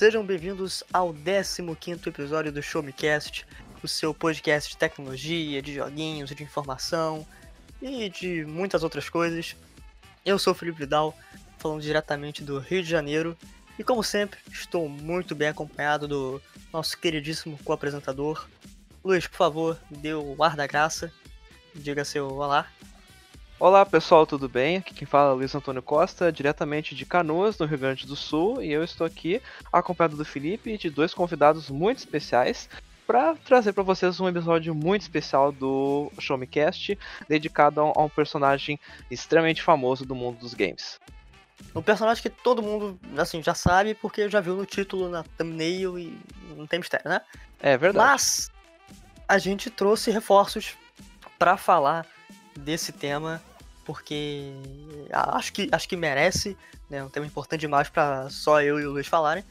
Sejam bem-vindos ao 15 episódio do Show Me Cast, o seu podcast de tecnologia, de joguinhos, de informação e de muitas outras coisas. Eu sou o Felipe Vidal, falando diretamente do Rio de Janeiro, e como sempre, estou muito bem acompanhado do nosso queridíssimo co-apresentador. Luiz, por favor, dê o ar da graça, diga seu olá. Olá pessoal, tudo bem? Aqui quem fala é Luiz Antônio Costa, diretamente de Canoas, no Rio Grande do Sul, e eu estou aqui acompanhado do Felipe e de dois convidados muito especiais para trazer para vocês um episódio muito especial do Show Me Cast, dedicado a um personagem extremamente famoso do mundo dos games. Um personagem que todo mundo assim já sabe porque já viu no título, na thumbnail e não tem mistério, né? É verdade. Mas a gente trouxe reforços para falar desse tema porque acho que, acho que merece, né? Um tema importante demais para só eu e o Luiz falarem.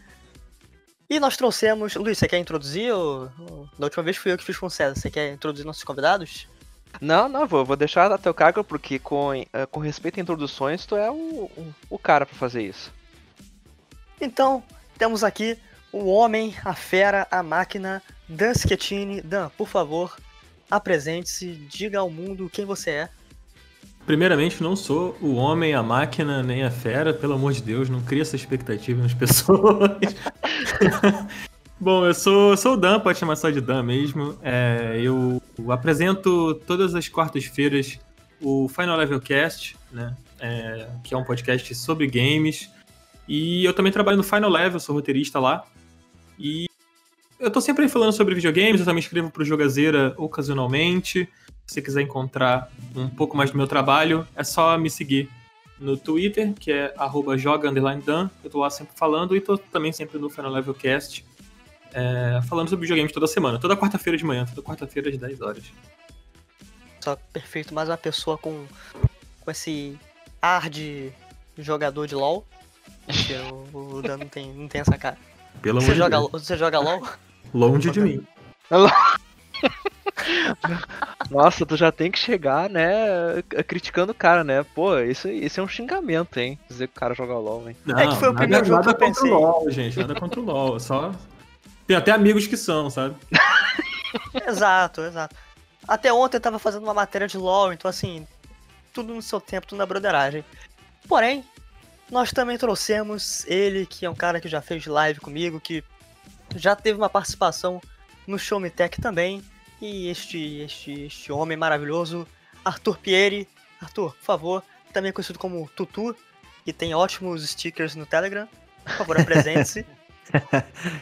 E nós trouxemos. Luiz, você quer introduzir? Ou... Da última vez fui eu que fiz com o César. Você quer introduzir nossos convidados? Não, não, vou, vou deixar a teu cargo, porque com, eh, com respeito a introduções, tu é o, o, o cara para fazer isso. Então, temos aqui o homem, a fera, a máquina, Dan Schettini. Dan, por favor, apresente-se, diga ao mundo quem você é. Primeiramente, não sou o homem, a máquina, nem a fera, pelo amor de Deus, não cria essa expectativa nas pessoas. Bom, eu sou, sou o Dan, pode chamar só de Dan mesmo. É, eu apresento todas as quartas-feiras o Final Level Cast, né? É, que é um podcast sobre games. E eu também trabalho no Final Level, sou roteirista lá. E eu tô sempre falando sobre videogames, eu também escrevo pro Jogazeira ocasionalmente. Se você quiser encontrar um pouco mais do meu trabalho, é só me seguir no Twitter, que é joga_dan. Eu tô lá sempre falando e tô também sempre no Final Level Cast, é, falando sobre videogames toda semana. Toda quarta-feira de manhã, toda quarta-feira às 10 horas. Só perfeito, mais uma pessoa com, com esse ar de jogador de LoL. o, o Dan não tem, não tem essa cara. Pelo você, amor joga, de Deus. você joga LoL? Longe de mim. Nossa, tu já tem que chegar, né, criticando o cara, né? Pô, isso, isso é um xingamento, hein? Dizer que o cara joga LOL, hein? Não, É que foi o nada- primeiro jogo nada que eu contra o LOL, gente. Nada contra o LOL. Só. Tem até amigos que são, sabe? exato, exato. Até ontem eu tava fazendo uma matéria de LoL, então assim, tudo no seu tempo, tudo na broderagem. Porém, nós também trouxemos ele, que é um cara que já fez live comigo, que já teve uma participação no Show Me Tech também. E este, este, este homem maravilhoso, Arthur Pieri. Arthur, por favor, também conhecido como Tutu, que tem ótimos stickers no Telegram. Por favor, apresente-se.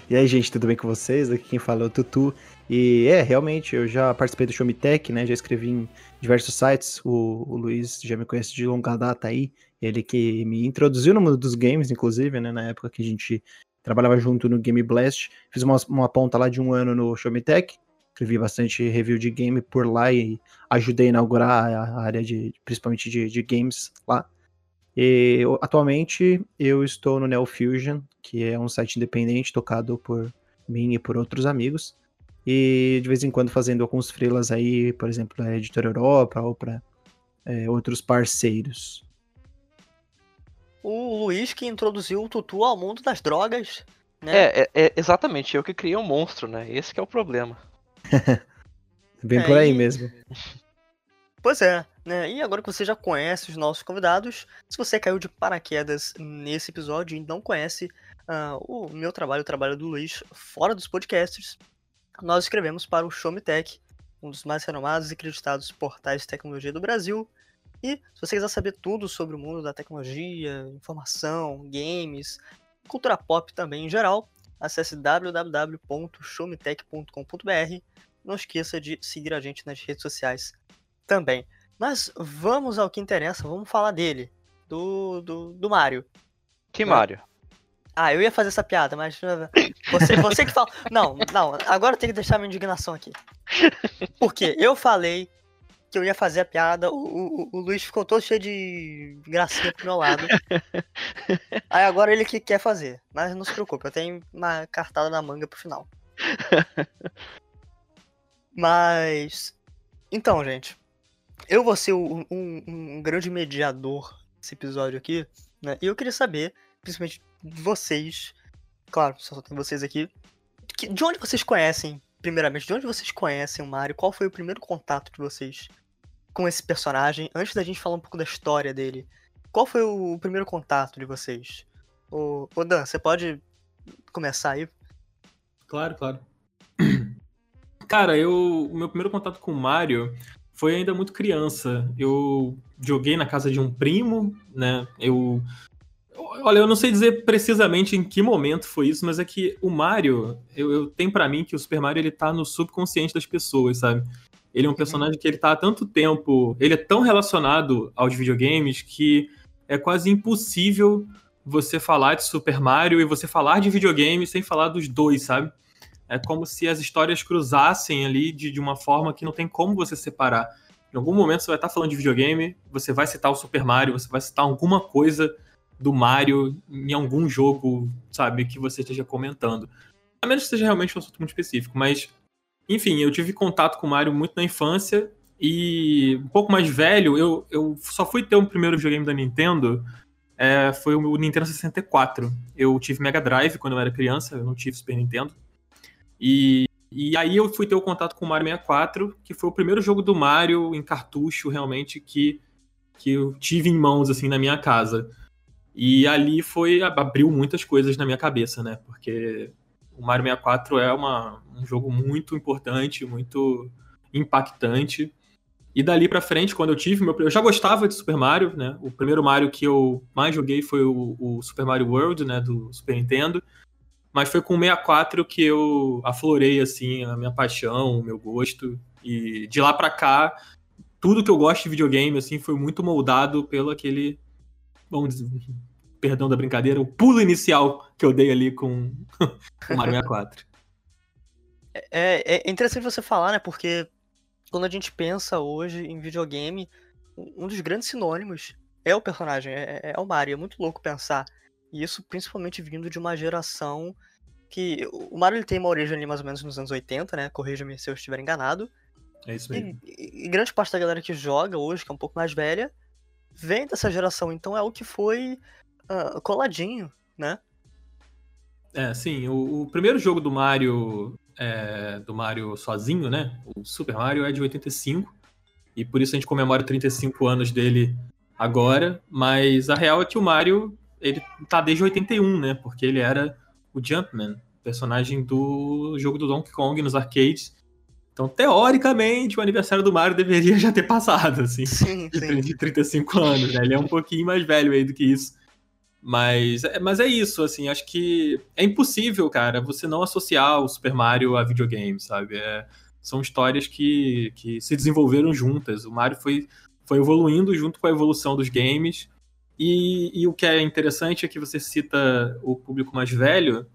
E aí, gente, tudo bem com vocês? Aqui quem fala é o Tutu. E é, realmente, eu já participei do Show Me Tech, né? Já escrevi em diversos sites. O, o Luiz já me conhece de longa data aí. Ele que me introduziu no mundo dos games, inclusive, né? Na época que a gente trabalhava junto no Game Blast. Fiz uma, uma ponta lá de um ano no Show Me Tech. Escrevi bastante review de game por lá e ajudei a inaugurar a área de, principalmente de, de games lá. E atualmente eu estou no Neo Fusion, que é um site independente tocado por mim e por outros amigos. E de vez em quando fazendo alguns freelas aí, por exemplo, da Editora Europa ou para outros parceiros. O Luiz que introduziu o Tutu ao mundo das drogas. Né? É, é, é exatamente, eu que criei um monstro, né? Esse que é o problema. Bem É, por aí e- mesmo. Pois é, né? E agora que você já conhece os nossos convidados, se você caiu de paraquedas nesse episódio e não conhece ah, o meu trabalho, o trabalho do Luiz, fora dos podcasts, nós escrevemos para o Show Me Tech, um dos mais renomados e acreditados portais de tecnologia do Brasil. E se você quiser saber tudo sobre o mundo da tecnologia, informação, games, cultura pop também em geral, acesse www.showmetech.com.br. Não esqueça de seguir a gente nas redes sociais também. Mas vamos ao que interessa, vamos falar dele, do, do, do Mario. Que É. Mario? Ah, eu ia fazer essa piada, mas uh, você, você que fala. Não, não, agora eu tenho que deixar minha indignação aqui. Porque eu falei que eu ia fazer a piada, o, o, o Luiz ficou todo cheio de gracinha pro meu lado. Aí agora ele que quer fazer. Mas não se preocupe, eu tenho uma cartada na manga pro final. Mas. Então, gente. Eu vou ser um, um- um grande mediador desse episódio aqui, né? E eu queria saber, principalmente de vocês, claro, só tem vocês aqui. Que- de onde vocês conhecem, primeiramente, de onde vocês conhecem o Mario? Qual foi o primeiro contato de vocês com esse personagem? Antes da gente falar um pouco da história dele, qual foi o primeiro contato de vocês? Ô, ô Dan, você pode começar aí? Claro, claro. Cara, eu, o meu primeiro contato com o Mario foi ainda muito criança. Eu joguei na casa de um primo, né? Eu. Olha, eu não sei dizer precisamente em que momento foi isso, mas é que o Mario, eu, eu tenho pra mim que o Super Mario ele tá no subconsciente das pessoas, sabe? Ele é um personagem que ele tá há tanto tempo, ele é tão relacionado aos videogames que é quase impossível você falar de Super Mario e você falar de videogame sem falar dos dois, sabe? É como se as histórias cruzassem ali de, de uma forma que não tem como você separar. Em algum momento você vai estar falando de videogame, você vai citar o Super Mario, você vai citar alguma coisa do Mario em algum jogo, sabe, que você esteja comentando. A menos que seja realmente um assunto muito específico, mas enfim, eu tive contato com o Mario muito na infância e um pouco mais velho, eu, eu só fui ter o primeiro videogame da Nintendo, é, foi o Nintendo 64. Eu tive Mega Drive quando eu era criança, eu não tive Super Nintendo. E, e aí eu fui ter o contato com o Mario 64, que foi o primeiro jogo do Mario em cartucho, realmente, que, que eu tive em mãos, assim, na minha casa. E ali foi, abriu muitas coisas na minha cabeça, né? Porque o Mario 64 é uma, um jogo muito importante, muito impactante. E dali pra frente, quando eu tive meu. Eu já gostava de Super Mario, né? O primeiro Mario que eu mais joguei foi o, o Super Mario World, né? Do Super Nintendo. Mas foi com o 64 que eu aflorei, assim, a minha paixão, o meu gosto. E de lá pra cá, tudo que eu gosto de videogame, assim, foi muito moldado pelo aquele. Vamos dizer, perdão da brincadeira, o pulo inicial que eu dei ali com o Mario 64. É, é interessante você falar, né? Porque quando a gente pensa hoje em videogame, um dos grandes sinônimos é o personagem, é, é o Mario. É muito louco pensar. E isso principalmente vindo de uma geração que. O Mario ele tem uma origem ali mais ou menos nos anos 80, né? Corrija-me se eu estiver enganado. É isso mesmo. E, e grande parte da galera que joga hoje, que é um pouco mais velha, vem dessa geração. Então é o que foi ah, coladinho, né? É, sim. O, o primeiro jogo do Mario, é, do Mario sozinho, né? O Super Mario é de 85. E por isso a gente comemora 35 anos dele agora. Mas a real é que o Mario, ele tá desde 81, né? Porque ele era o Jumpman, personagem do jogo do Donkey Kong nos arcades. Então, teoricamente, o aniversário do Mario deveria já ter passado, assim. Sim, de, sim. de 35 anos, né? Ele é um pouquinho mais velho aí do que isso. Mas, é- mas é isso, assim, acho que é impossível, cara, você não associar o Super Mario a videogame, sabe? É- são histórias que, que se desenvolveram juntas. O Mario foi, foi evoluindo junto com a evolução dos games. E, e o que é interessante é que você cita o público mais velho,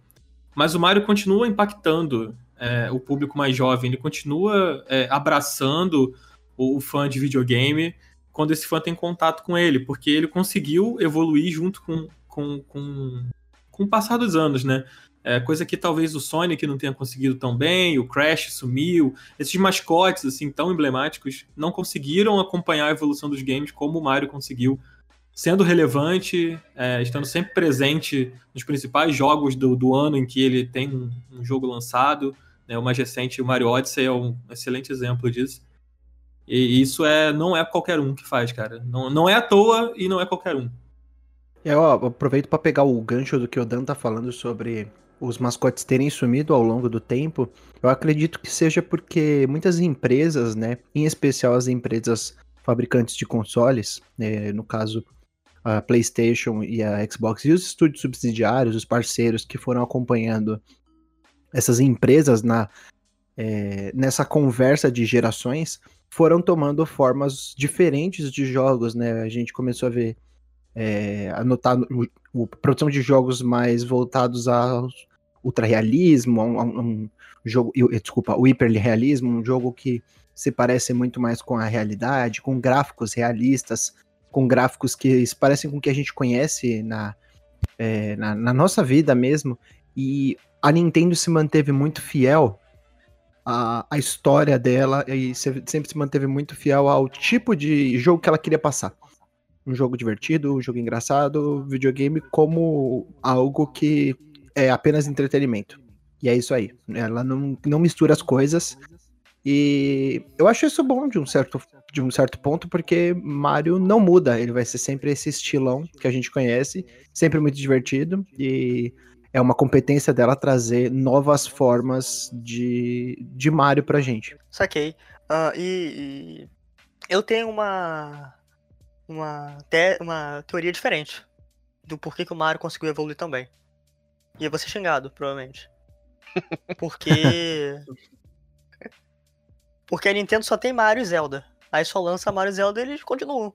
mas o Mario continua impactando é, o público mais jovem, ele continua é, abraçando o, o fã de videogame quando esse fã tem contato com ele, porque ele conseguiu evoluir junto com, com, com, com o passar dos anos, né? É, coisa que talvez o Sonic não tenha conseguido tão bem, o Crash sumiu, esses mascotes assim tão emblemáticos não conseguiram acompanhar a evolução dos games como o Mario conseguiu, sendo relevante, é, estando sempre presente nos principais jogos do, do ano em que ele tem um, um jogo lançado, né? O mais recente, o Mario Odyssey, é um excelente exemplo disso. E isso é não é qualquer um que faz, cara. Não, não é à toa e não é qualquer um. Eu aproveito para pegar o gancho do que o Dan tá falando sobre os mascotes terem sumido ao longo do tempo. Eu acredito que seja porque muitas empresas, né, em especial as empresas fabricantes de consoles, né, no caso a PlayStation e a Xbox e os estúdios subsidiários, os parceiros que foram acompanhando essas empresas na é, nessa conversa de gerações, foram tomando formas diferentes de jogos, né? A gente começou a ver é, a notar o, o- produção de jogos mais voltados ao ultra-realismo, a um, a um jogo, desculpa, o hiperrealismo, um jogo que se parece muito mais com a realidade, com gráficos realistas, com gráficos que se parecem com o que a gente conhece na, é, na, na nossa vida mesmo. E a Nintendo se manteve muito fiel à, à história dela e se- sempre se manteve muito fiel ao tipo de jogo que ela queria passar um jogo divertido, um jogo engraçado, videogame como algo que é apenas entretenimento. E é isso aí. Ela não, não mistura as coisas. E eu acho isso bom de um certo, de um certo ponto, porque Mario não muda. Ele vai ser sempre esse estilão que a gente conhece, sempre muito divertido. E é uma competência dela trazer novas formas de, de Mario pra gente. Saquei. Uh, e, e, eu tenho uma uma, te, uma teoria diferente do porquê que o Mario conseguiu evoluir também. E eu vou ser xingado, provavelmente. Porque. Porque a Nintendo só tem Mario e Zelda. Aí só lança Mario e Zelda e eles continuam.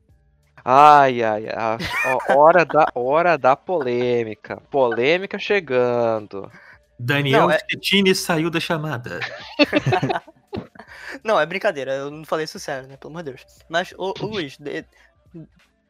Ai, ai, ai. Hora da, hora da polêmica. Polêmica chegando. Daniel não, é... saiu da chamada. não, é brincadeira. Eu não falei isso sério, né? Pelo amor de Deus. Mas, ô, ô Luiz, de...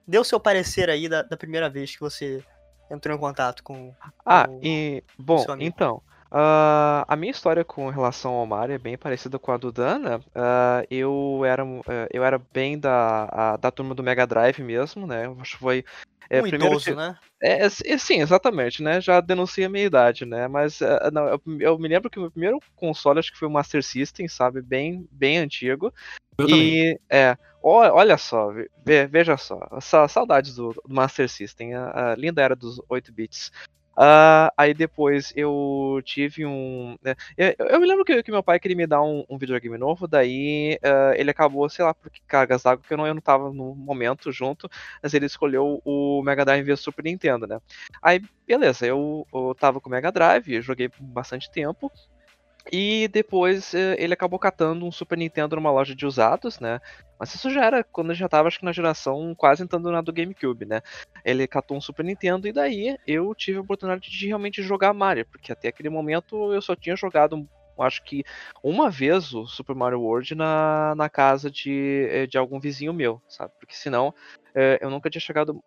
dê o seu parecer aí da, da, primeira vez que você entrou em contato com. Ah, o, e. Bom, então. Uh, a minha história com relação ao Mario é bem parecida com a do Dana. Uh, eu, era, uh, eu era bem da, a, da turma do Mega Drive mesmo, né? Acho que foi. É, um primeiro idoso, né? É, é, sim, exatamente, né? Já denuncia a minha idade, né? Mas não, eu, eu, me lembro que o meu primeiro console acho que foi o Master System, sabe? Bem, bem antigo. Eu e também. é, olha só, veja só, saudades do, do Master System, a, a linda era dos 8 bits. Uh, aí depois eu tive um. Né, eu, eu, me lembro que, que, meu pai queria me dar um, um videogame novo, daí uh, ele acabou, sei lá, por cargas d'água, que eu não, eu não tava no momento junto, mas ele escolheu o Mega Drive via Super Nintendo, né? Aí, beleza, eu, eu tava com o Mega Drive, joguei por bastante tempo. E depois eh, ele acabou catando um Super Nintendo numa loja de usados, né? Mas isso já era quando já tava, acho que na geração quase entrando na do GameCube, né? Ele catou um Super Nintendo e daí eu tive a oportunidade de realmente jogar Mario, porque até aquele momento eu só tinha jogado, acho que uma vez o Super Mario World na, na casa de, eh, de algum vizinho meu, sabe? Porque senão eh, eu nunca tinha chegado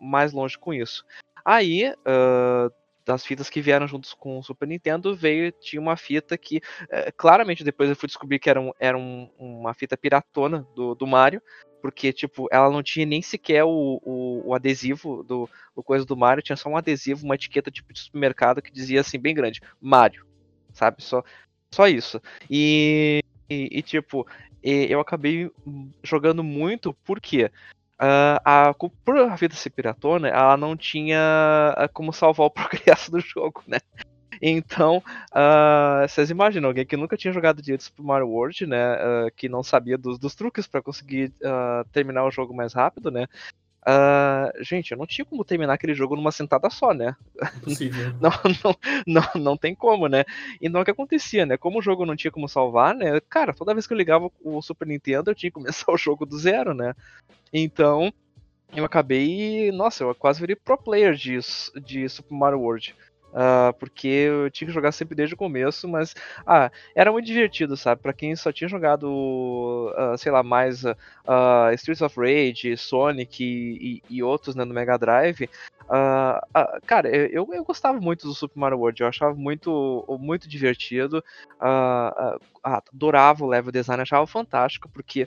mais longe com isso. Aí, uh, das fitas que vieram juntos com o Super Nintendo, veio, tinha uma fita que, é, claramente depois eu fui descobrir que era, um, era um, uma fita piratona do, do Mario, porque, tipo, ela não tinha nem sequer o, o, o adesivo do o coisa do Mario, tinha só um adesivo, uma etiqueta tipo de supermercado que dizia assim, bem grande, Mario, sabe? Só, só isso. E, e, e tipo, eu acabei jogando muito, por quê? Uh, a, por a vida ser piratona, ela não tinha ah, como salvar o progresso do jogo, né? Então, uh, vocês imaginam, alguém que nunca tinha jogado direito Super Mario World, né? Uh, que não sabia dos, dos truques para conseguir terminar o jogo mais rápido, né? Uh, gente, eu não tinha como terminar aquele jogo numa sentada só, né? Impossível. não, não, não, não tem como, né? Então o que acontecia, né? Como o jogo não tinha como salvar, né? Cara, toda vez que eu ligava o Super Nintendo, eu tinha que começar o jogo do zero, né? Então, eu acabei. Nossa, eu quase virei pro player de, de Super Mario World. Uh, porque eu tinha que jogar sempre desde o começo, mas ah, era muito divertido, sabe? Para quem só tinha jogado, uh, sei lá, mais uh, Streets of Rage, Sonic e, e, outros né, no Mega Drive, cara, eu, eu gostava muito do Super Mario World, eu achava muito, muito divertido, adorava o level design, achava fantástico, porque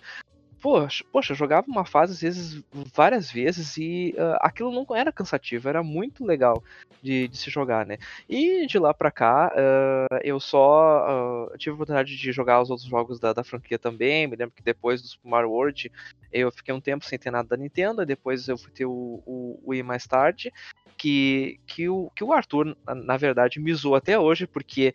poxa, poxa, jogava uma fase às vezes, várias vezes, e uh, aquilo não era cansativo, era muito legal de, de se jogar, né? E de lá pra cá, uh, eu só uh, tive a oportunidade de jogar os outros jogos da, da, franquia também. Me lembro que depois do Super Mario World eu fiquei um tempo sem ter nada da Nintendo, depois eu fui ter o, o, Wii mais tarde. Que, que, o, que o Arthur, na verdade, me zoou até hoje, porque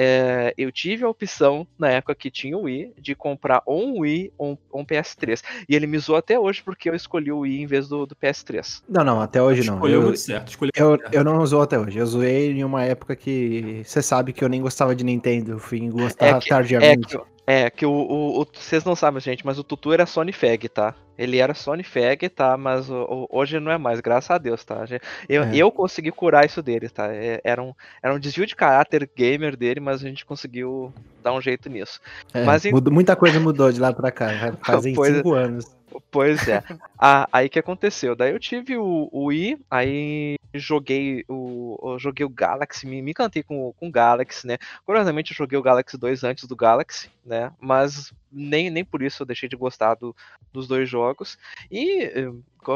é, eu tive a opção, na época que tinha o Wii, de comprar ou um Wii ou um, um PS3. E ele me zoou até hoje porque eu escolhi o Wii em vez do, do PS3. Não, não, até hoje não. Escolheu eu, muito certo. Escolheu eu, certo. eu não usou até hoje. Eu zoei em uma época que você sabe que eu nem gostava de Nintendo. Eu fui gostar é que, tardiamente. É que, é, que o, o, o, Vocês não sabem, gente, mas o Tutu era Sony Fag, tá? Ele era Sony Fag, tá? Mas o, hoje não é mais, graças a Deus, tá? Eu, é. eu consegui curar isso dele, tá? É, era, um, era um desvio de caráter gamer dele, mas a gente conseguiu dar um jeito nisso. É, mas, mudou, muita coisa mudou de lá pra cá, fazem pois, cinco anos. Pois é. Ah, aí que aconteceu? Daí eu tive o, o Wii, aí joguei o, joguei o Galaxy, me, me encantei com, com o Galaxy, né? Curiosamente eu joguei o Galaxy 2 antes do Galaxy, né? Mas nem, nem por isso eu deixei de gostar do, dos dois jogos. E,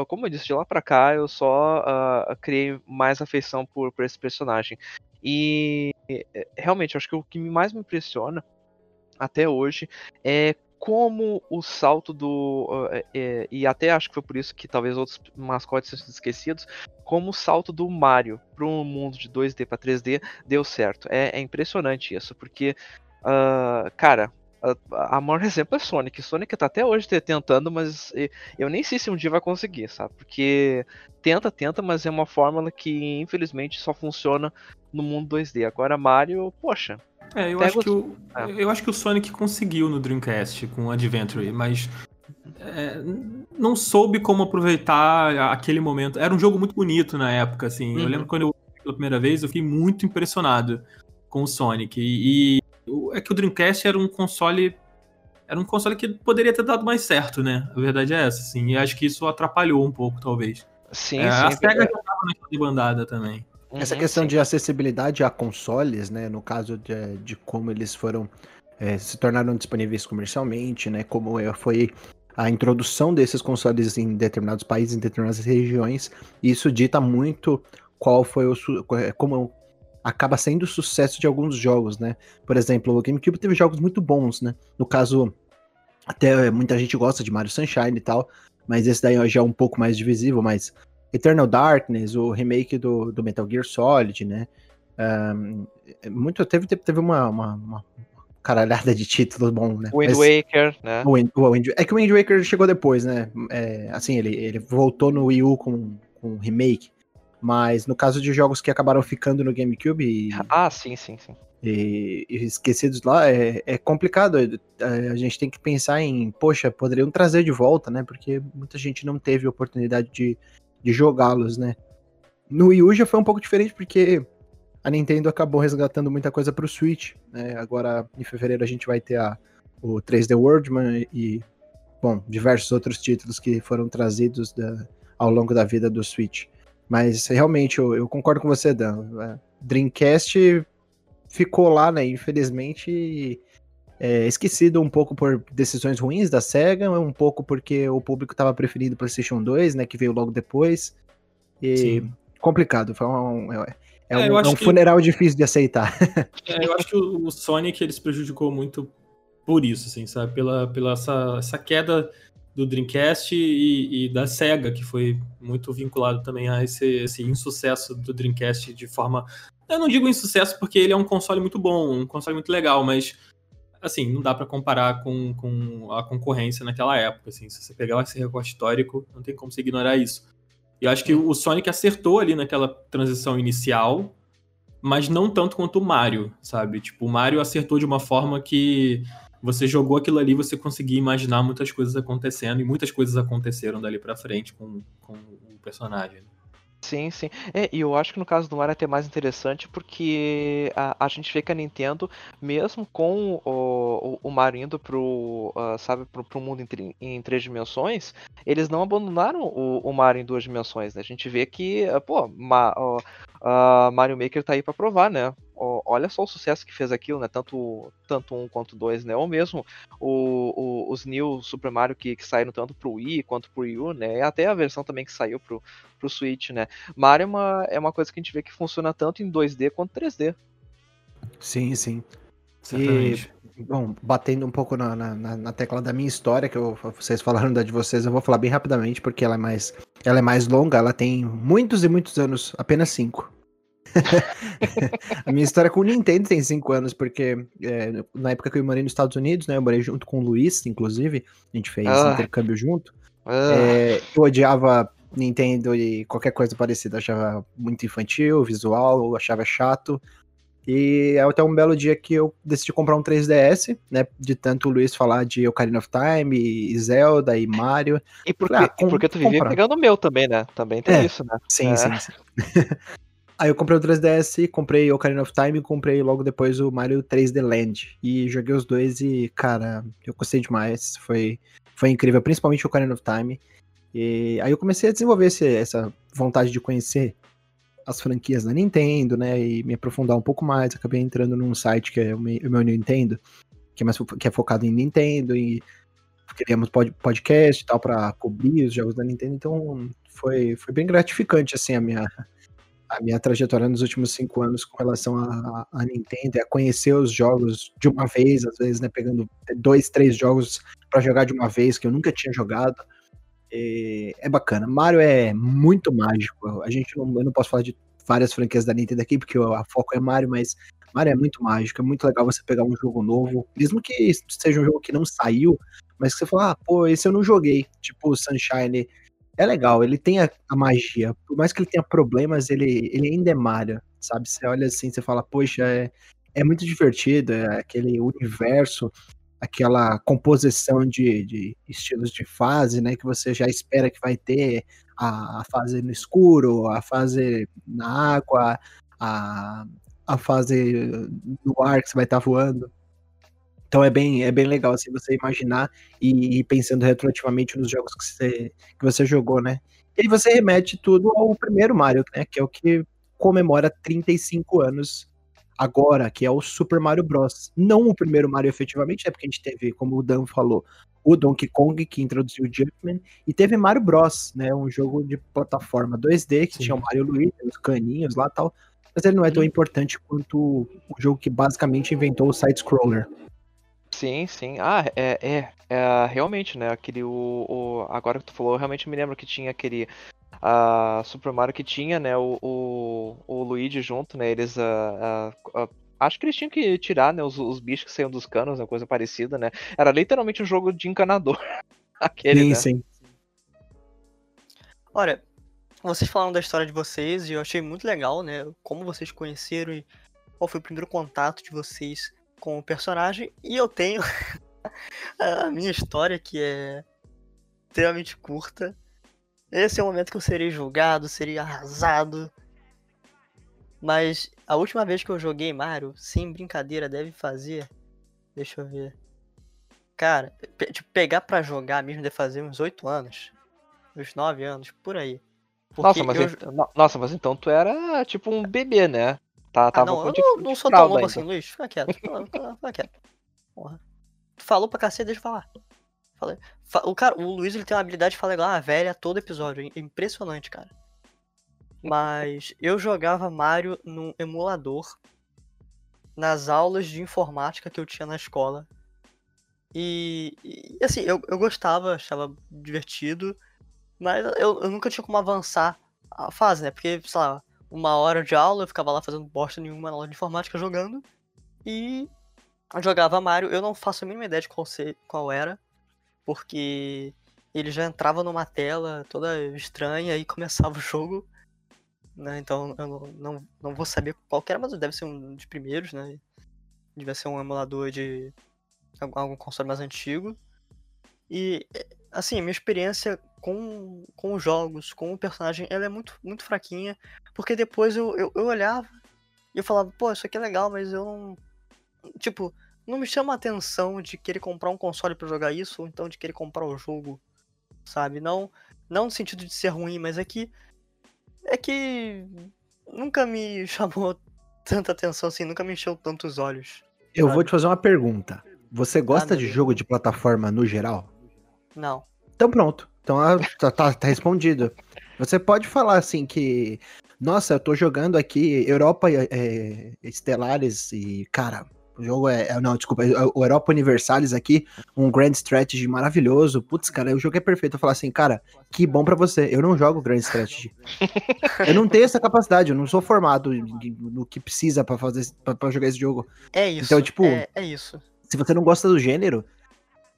como eu disse, de lá pra cá eu só uh, criei mais afeição por, por esse personagem. E eh, realmente, acho que o que mais me impressiona até hoje é como o salto do. Uh, é, e até acho que foi por isso que talvez outros mascotes sejam esquecidos. Como o salto do Mario para um mundo de 2D para 3D deu certo. É, é impressionante isso, porque, uh, cara, a, a maior exemplo é Sonic. Sonic tá até hoje tentando, mas eu nem sei se um dia vai conseguir, sabe? Porque tenta, tenta, mas é uma fórmula que infelizmente só funciona no mundo 2D. Agora Mario, poxa, é, eu acho, que o, é. eu acho que o Sonic conseguiu no Dreamcast com o Adventure, mas é, não soube como aproveitar aquele momento. Era um jogo muito bonito na época, assim. Uhum. Eu lembro quando eu pela primeira vez, eu fiquei muito impressionado com o Sonic. E, e é que o Dreamcast era um console era um console que poderia ter dado mais certo, né? A verdade é essa, assim. E acho que isso atrapalhou um pouco, talvez. Sim, é, sim. A SEGA já tava naquela bandada também. Essa uhum, questão sim. de acessibilidade a consoles, né? No caso de, de como eles foram é, se tornaram disponíveis comercialmente, né? Como é, foi a introdução desses consoles em determinados países, em determinadas regiões, isso dita muito qual foi o é, como acaba sendo o sucesso de alguns jogos, né? Por exemplo, o GameCube teve jogos muito bons, né? No caso, até muita gente gosta de Mario Sunshine e tal, mas esse daí já é um pouco mais divisível, mas Eternal Darkness, o remake do, do Metal Gear Solid, né? Um, muito, teve, teve uma, uma, uma, caralhada de títulos bom, né? Wind Mas, Waker, né? O Wind, o Wind, é que o Wind Waker chegou depois, né? É, assim, ele, ele voltou no Wii U com, com remake. Mas no caso de jogos que acabaram ficando no GameCube. E, ah, sim, sim, sim. E, e esquecidos lá, é, é complicado. É, a gente tem que pensar em, poxa, poderiam trazer de volta, né? Porque muita gente não teve oportunidade de, de jogá-los, né? No Wii U já foi um pouco diferente porque a Nintendo acabou resgatando muita coisa para o Switch, né? Agora em fevereiro a gente vai ter a, o 3D Worldman e bom, diversos outros títulos que foram trazidos da, ao longo da vida do Switch. Mas realmente eu, eu concordo com você, Dan. É, Dreamcast ficou lá, né? Infelizmente é, esquecido um pouco por decisões ruins da SEGA, um pouco porque o público estava preferindo PlayStation 2, né, que veio logo depois. E Sim. complicado, foi um, é, é, é um, é um funeral que... difícil de aceitar. É, eu acho que o, o Sonic ele se prejudicou muito por isso, assim, sabe? Pela, pela essa, essa queda do Dreamcast e, e, da Sega, que foi muito vinculado também a esse, esse insucesso do Dreamcast de forma. Eu não digo insucesso porque ele é um console muito bom, um console muito legal, mas assim, não dá para comparar com, com a concorrência naquela época, assim, se você pegar esse recorte histórico, não tem como você ignorar isso. E eu acho que o Sonic acertou ali naquela transição inicial, mas não tanto quanto o Mario, sabe? Tipo, o Mario acertou de uma forma que você jogou aquilo ali, você conseguia imaginar muitas coisas acontecendo, e muitas coisas aconteceram dali para frente com, com o personagem. Sim, sim. É, e eu acho que no caso do Mario é até mais interessante porque a, a gente vê que a Nintendo, mesmo com o, o, o Mario indo pro, uh, sabe, pro, pro mundo em, em, três dimensões, eles não abandonaram o, o Mario em duas dimensões, né? A gente vê que, uh, pô, ma, uh, Mario Maker tá aí para provar, né? olha só o sucesso que fez aquilo, né? Tanto, tanto um quanto dois, né? Ou mesmo o, o, os New Super Mario que, que saíram tanto pro Wii quanto pro Wii U, né? E até a versão também que saiu pro, pro Switch, né? Mario é uma, é uma coisa que a gente vê que funciona tanto em 2D quanto 3D. Sim, sim. Certamente. E, bom, batendo um pouco na, na, na, tecla da minha história, que eu, vocês falaram da de vocês, eu vou falar bem rapidamente, porque ela é mais, ela é mais longa, ela tem muitos e muitos anos, apenas cinco. a minha história com o Nintendo tem cinco anos, porque é, na época que eu morei nos Estados Unidos, né? Eu morei junto com o Luiz, inclusive. A gente fez ah. intercâmbio junto. Ah. É, eu odiava Nintendo e qualquer coisa parecida. achava muito infantil, visual, achava chato. E é até um belo dia que eu decidi comprar um 3DS, né? De tanto o Luiz falar de Ocarina of Time, e Zelda e Mario. E porque, ah, com, porque tu vivia pegando o meu também, né? Também tem é, isso, né? Sim, é. sim, sim. Aí eu comprei o 3DS, comprei Ocarina of Time e comprei logo depois o Mario 3D Land. E joguei os dois e, cara, eu gostei demais. Foi foi incrível, principalmente o Ocarina of Time. E aí eu comecei a desenvolver esse, essa vontade de conhecer as franquias da Nintendo, né? E me aprofundar um pouco mais. Acabei entrando num site que é o meu, Nintendo, que é, mais, que é focado em Nintendo e queríamos podcast e tal para cobrir os jogos da Nintendo. Então foi, foi bem gratificante assim a minha a minha trajetória nos últimos cinco anos com relação a Nintendo, a conhecer os jogos de uma vez, às vezes, né, pegando dois, três jogos para jogar de uma vez que eu nunca tinha jogado. E é bacana. Mario é muito mágico. A gente não, eu não posso falar de várias franquias da Nintendo aqui, porque a foco é Mario, mas Mario é muito mágico, é muito legal você pegar um jogo novo, mesmo que seja um jogo que não saiu, mas que você fala, ah, pô, esse eu não joguei, tipo Sunshine é legal, ele tem a, a, magia. Por mais que ele tenha problemas, ele, ele ainda é Mario, sabe? Você olha assim, você fala, poxa, é, é muito divertido, é aquele universo, aquela composição de, de estilos de fase, né? Que você já espera que vai ter a, a fase no escuro, a fase na água, a, a fase no ar que você vai estar tá voando. Então é bem, é bem legal assim você imaginar e ir pensando retroativamente nos jogos que você, que você jogou, né? E aí você remete tudo ao primeiro Mario, né? Que é o que comemora 35 anos agora, que é o Super Mario Bros. Não o primeiro Mario efetivamente, é porque a gente teve, como o Dan falou, o Donkey Kong que introduziu o Jumpman e teve Mario Bros, né? Um jogo de plataforma 2D que Sim. tinha o Mario Luigi, os caninhos lá tal. Mas ele não é tão importante quanto o jogo que basicamente inventou o side scroller. Sim, sim. Ah, é, é, é realmente, né? Aquele. O, o, agora que tu falou, eu realmente me lembro que tinha aquele. Uh, Super Mario que tinha, né? O, o, o Luigi junto, né? Eles. Uh, uh, acho que eles tinham que tirar, né? Os, os bichos que saíam dos canos, uma coisa parecida, né? Era literalmente um jogo de encanador. Aquele, sim, né? sim. Olha, vocês falaram da história de vocês e eu achei muito legal, né? Como vocês conheceram e qual foi o primeiro contato de vocês com o personagem. E eu tenho a minha história, que é extremamente curta. Esse é o momento que eu serei julgado, serei arrasado. Mas a última vez que eu joguei Mario, sem brincadeira, deve fazer. Deixa eu ver. Cara, pe tipo, pegar pra jogar mesmo deve fazer uns 8 anos. Uns 9 anos, por aí. nossa mas, eu... então, nossa, mas então tu era tipo um bebê, né? Tá, ah, não, eu não, não sou tão louco assim, Luiz. Fica quieto. Fica, fica quieto. Porra. Tu falou pra cacete, deixa eu falar. Falei. O, cara, o Luiz ele tem uma habilidade de falar igual a velha todo episódio. É impressionante, cara. Mas eu jogava Mario num emulador nas aulas de informática que eu tinha na escola. E, e assim, eu, eu gostava, achava divertido, mas eu, eu nunca tinha como avançar a fase, né? Porque, sei lá, uma hora de aula, eu ficava lá fazendo bosta nenhuma na aula de informática jogando. E jogava Mario. Eu não faço a mínima ideia de qual, ser, qual era, porque ele já entrava numa tela toda estranha e começava o jogo. Né? Então eu não, não, não vou saber qual era, mas deve ser um dos primeiros, né? Deve ser um emulador de algum console mais antigo. E, assim, minha experiência com, com os jogos, com o personagem, ela é muito, muito fraquinha. Porque depois eu, eu, eu olhava e eu falava, pô, isso aqui é legal, mas eu não. Tipo, não me chama a atenção de querer comprar um console para jogar isso, ou então de querer comprar o jogo, sabe? Não, não no sentido de ser ruim, mas é que. É que. Nunca me chamou tanta atenção assim, nunca me encheu tantos olhos. Eu sabe? vou te fazer uma pergunta. Você gosta ah, de jogo de plataforma no geral? Não. Então pronto. Então ah, tá, tá, tá respondido. Você pode falar assim que, nossa, eu tô jogando aqui Europa é, Estelares e, cara, o jogo é, é. Não, desculpa, é, o Europa Universalis aqui, um Grand Strategy maravilhoso. Putz, cara, o jogo é perfeito. Eu falar assim, cara, que bom para você. Eu não jogo Grand Strategy. eu não tenho essa capacidade, eu não sou formado no que precisa para fazer para jogar esse jogo. É isso. Então, tipo, é, é isso. Se você não gosta do gênero,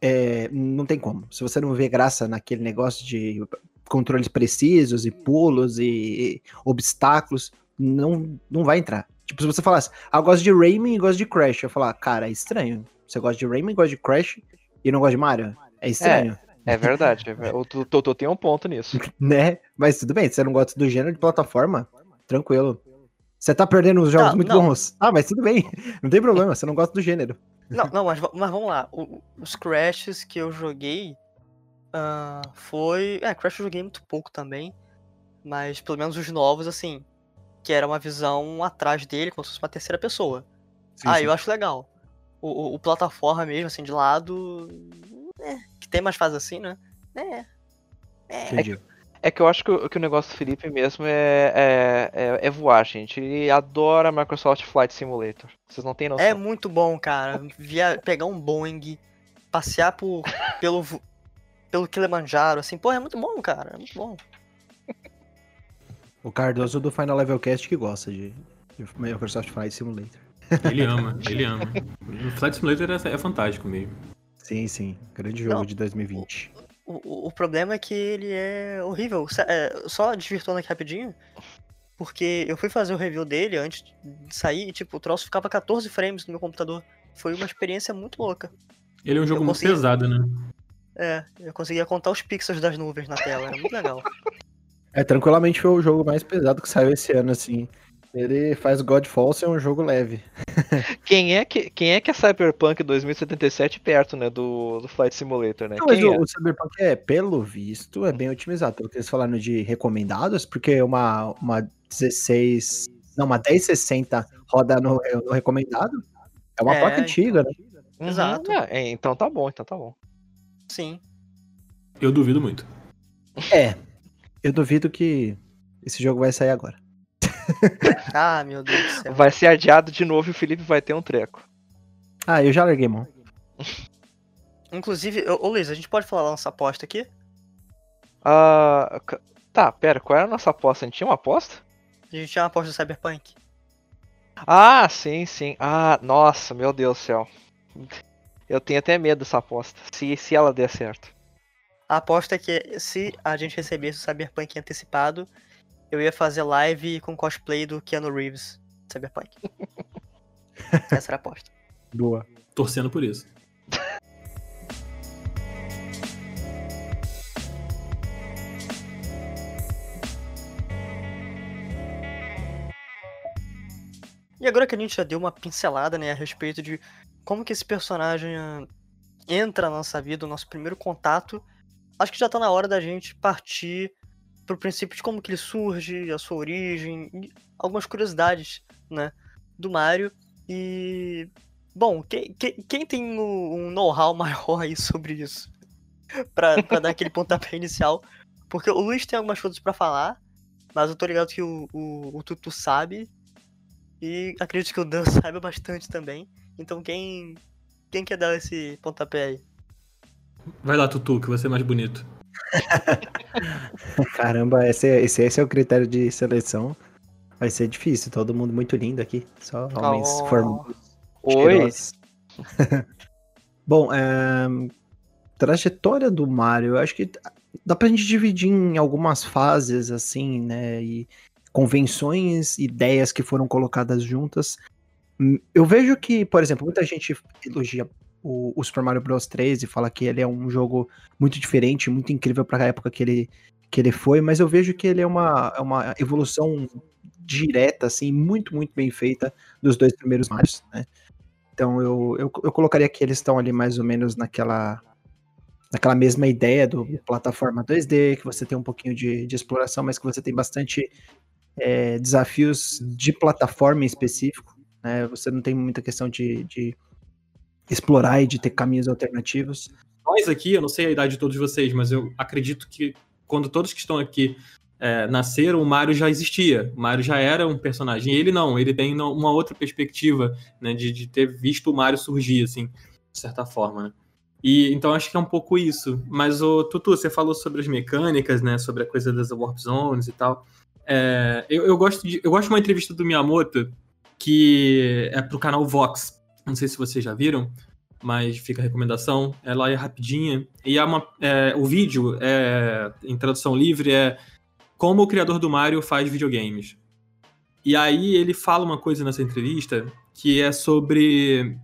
é, não tem como. Se você não vê graça naquele negócio de controles precisos e pulos e, e obstáculos, não, não vai entrar. Tipo, se você falasse, ah, eu gosto de Rayman e gosto de Crash, eu falar, cara, é estranho. Você gosta de Rayman, gosta de Crash e não gosta de Mario? É estranho. É, é verdade. o Totô tem um ponto nisso. né? Mas tudo bem, se você não gosta do gênero de plataforma, tranquilo. Você tá perdendo uns jogos muito não. bons. Ah, mas tudo bem. Não tem problema, você não gosta do gênero. Não, não, mas, mas vamos lá. O, os Crashes que eu joguei, Ah, foi. É, Crash eu joguei muito pouco também. Mas pelo menos os novos, assim. Que era uma visão atrás dele, como se fosse uma terceira pessoa. Sim, ah, sim. eu acho legal. O, o, o plataforma mesmo, assim, de lado. É, que tem mais fases assim, né? É. É. Entendi. É que eu acho que, o- que o negócio do Felipe mesmo é, é, é, é voar, gente. Ele adora Microsoft Flight Simulator. Vocês não têm noção. É muito bom, cara. Via, pegar um Boeing, passear por, pelo, pelo Kilimanjaro, assim, pô, é muito bom, cara. É muito bom. O Cardoso do Final Level Cast que gosta de, de Microsoft Flight Simulator. Ele ama, ele ama. O Flight Simulator é, é fantástico mesmo. Sim, sim. Grande jogo Não. de 2020. O, o- o problema é que ele é horrível. É, só desvirtuando aqui rapidinho, porque eu fui fazer o review dele antes de sair e, tipo, o troço ficava 14 frames no meu computador. Foi uma experiência muito louca. Ele é um jogo Eu muito consegui- pesado, né? É, eu conseguia contar os pixels das nuvens na tela, era muito legal. É, tranquilamente foi o jogo mais pesado que saiu esse ano, assim. Ele faz Godfall ser um jogo leve. Quem, é que, quem é que é Cyberpunk 2077 perto, né, do, do Flight Simulator, né? Não, mas Quem o, é? o Cyberpunk é, pelo visto, é bem otimizado. Pelo que eles falaram de recomendados, porque uma, uma 16. Não, uma 1060 roda no, no recomendado. É uma É, placa antiga, né? Uhum, Exato. é, é, então tá bom, então tá bom. Sim. Eu duvido muito. É. Eu duvido que esse jogo vai sair agora. Ah, meu Deus do céu. Vai ser adiado de novo e o Felipe vai ter um treco. Ah, eu já larguei mão. Inclusive, ô Luiz, a gente pode falar da nossa aposta aqui? Ah, tá, pera, qual era a nossa aposta? A gente tinha uma aposta? A gente tinha uma aposta do Cyberpunk. Ah, sim, sim. Ah, nossa, meu Deus do céu. Eu tenho até medo dessa aposta. Se, se ela der certo. A aposta é que se a gente recebesse o Cyberpunk antecipado, eu ia fazer live com cosplay do Keanu Reeves Cyberpunk. Essa era a aposta. Boa. Torcendo por isso. E agora que a gente já deu uma pincelada, né, a respeito de como que esse personagem ah, entra na nossa vida, o nosso primeiro contato, acho que já tá na hora da gente partir pro princípio de como que ele surge, a sua origem, e algumas curiosidades, né, do Mario. E, bom, quem, quem, quem tem o- um know-how maior aí sobre isso? pra, pra dar aquele pontapé inicial. Porque o Luiz tem algumas coisas pra falar, mas eu tô ligado que o, o, o Tutu sabe. E acredito que o Dan saiba bastante também. Então quem. Quem quer dar esse pontapé aí? Vai lá, Tutu, que você é mais bonito. Caramba, esse, é- esse, esse é o critério de seleção. Vai ser difícil, todo mundo muito lindo aqui. Só homens Oh. formados. Oi. Bom, é, trajetória do Mario, eu acho que dá pra gente dividir em algumas fases, assim, né? E convenções, ideias que foram colocadas juntas. Hum, Eu vejo que, por exemplo, muita gente elogia o, o Super Mario Bros 3 e fala que ele é um jogo muito diferente, muito incrível pra época que ele, que ele foi, mas eu vejo que ele é uma, é uma evolução direta, assim, muito, muito bem feita dos dois primeiros Marios, né? Então eu, eu, eu colocaria que eles estão ali mais ou menos naquela naquela mesma ideia do plataforma 2D, que você tem um pouquinho de, de exploração, mas que você tem bastante é, desafios de plataforma em específico. Né? Você não tem muita questão de, de explorar e de ter caminhos alternativos. Nós aqui, eu não sei a idade de todos vocês, mas eu acredito que quando todos que estão aqui é, nasceram, o Mario já existia. O Mario já era um personagem. Ele não, ele tem uma outra perspectiva, né, de, de ter visto o Mario surgir, assim, de certa forma, né? E então acho que é um pouco isso. Mas o Tutu, você falou sobre as mecânicas, né, sobre a coisa das warp zones e tal. É, eu, eu gosto de, eu gosto de uma entrevista do Miyamoto que é pro canal Vox. Não sei se vocês já viram, mas fica a recomendação. Ela é rapidinha. E é uma, é, o vídeo, é, em tradução livre, é como o criador do Mario faz videogames. E aí ele fala uma coisa nessa entrevista que é sobre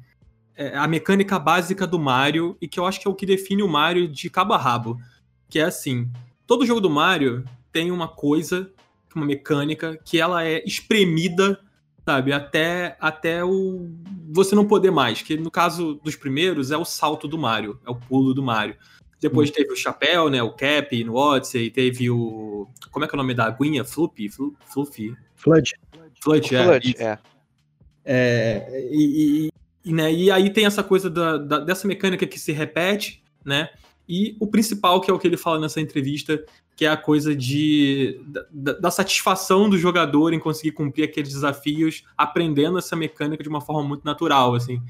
é, a mecânica básica do Mario e que eu acho que é o que define o Mario de cabo a rabo. Que é assim, todo jogo do Mario tem uma coisa, uma mecânica, que ela é espremida sabe? Até, até o você não poder mais. Que no caso dos primeiros é o salto do Mario, é o pulo do Mario. Depois hum. teve o Chapéu, né? O Cap no Odyssey. Teve o. Como é que é o nome da aguinha? Floopy? Fluffy? Flood. Flood, é. Flood, é. é. e, e, e, né, e aí tem essa coisa da, da, dessa mecânica que se repete, né? E o principal, que é o que ele fala nessa entrevista, que é a coisa de, da, da, satisfação do jogador em conseguir cumprir aqueles desafios, aprendendo essa mecânica de uma forma muito natural, assim.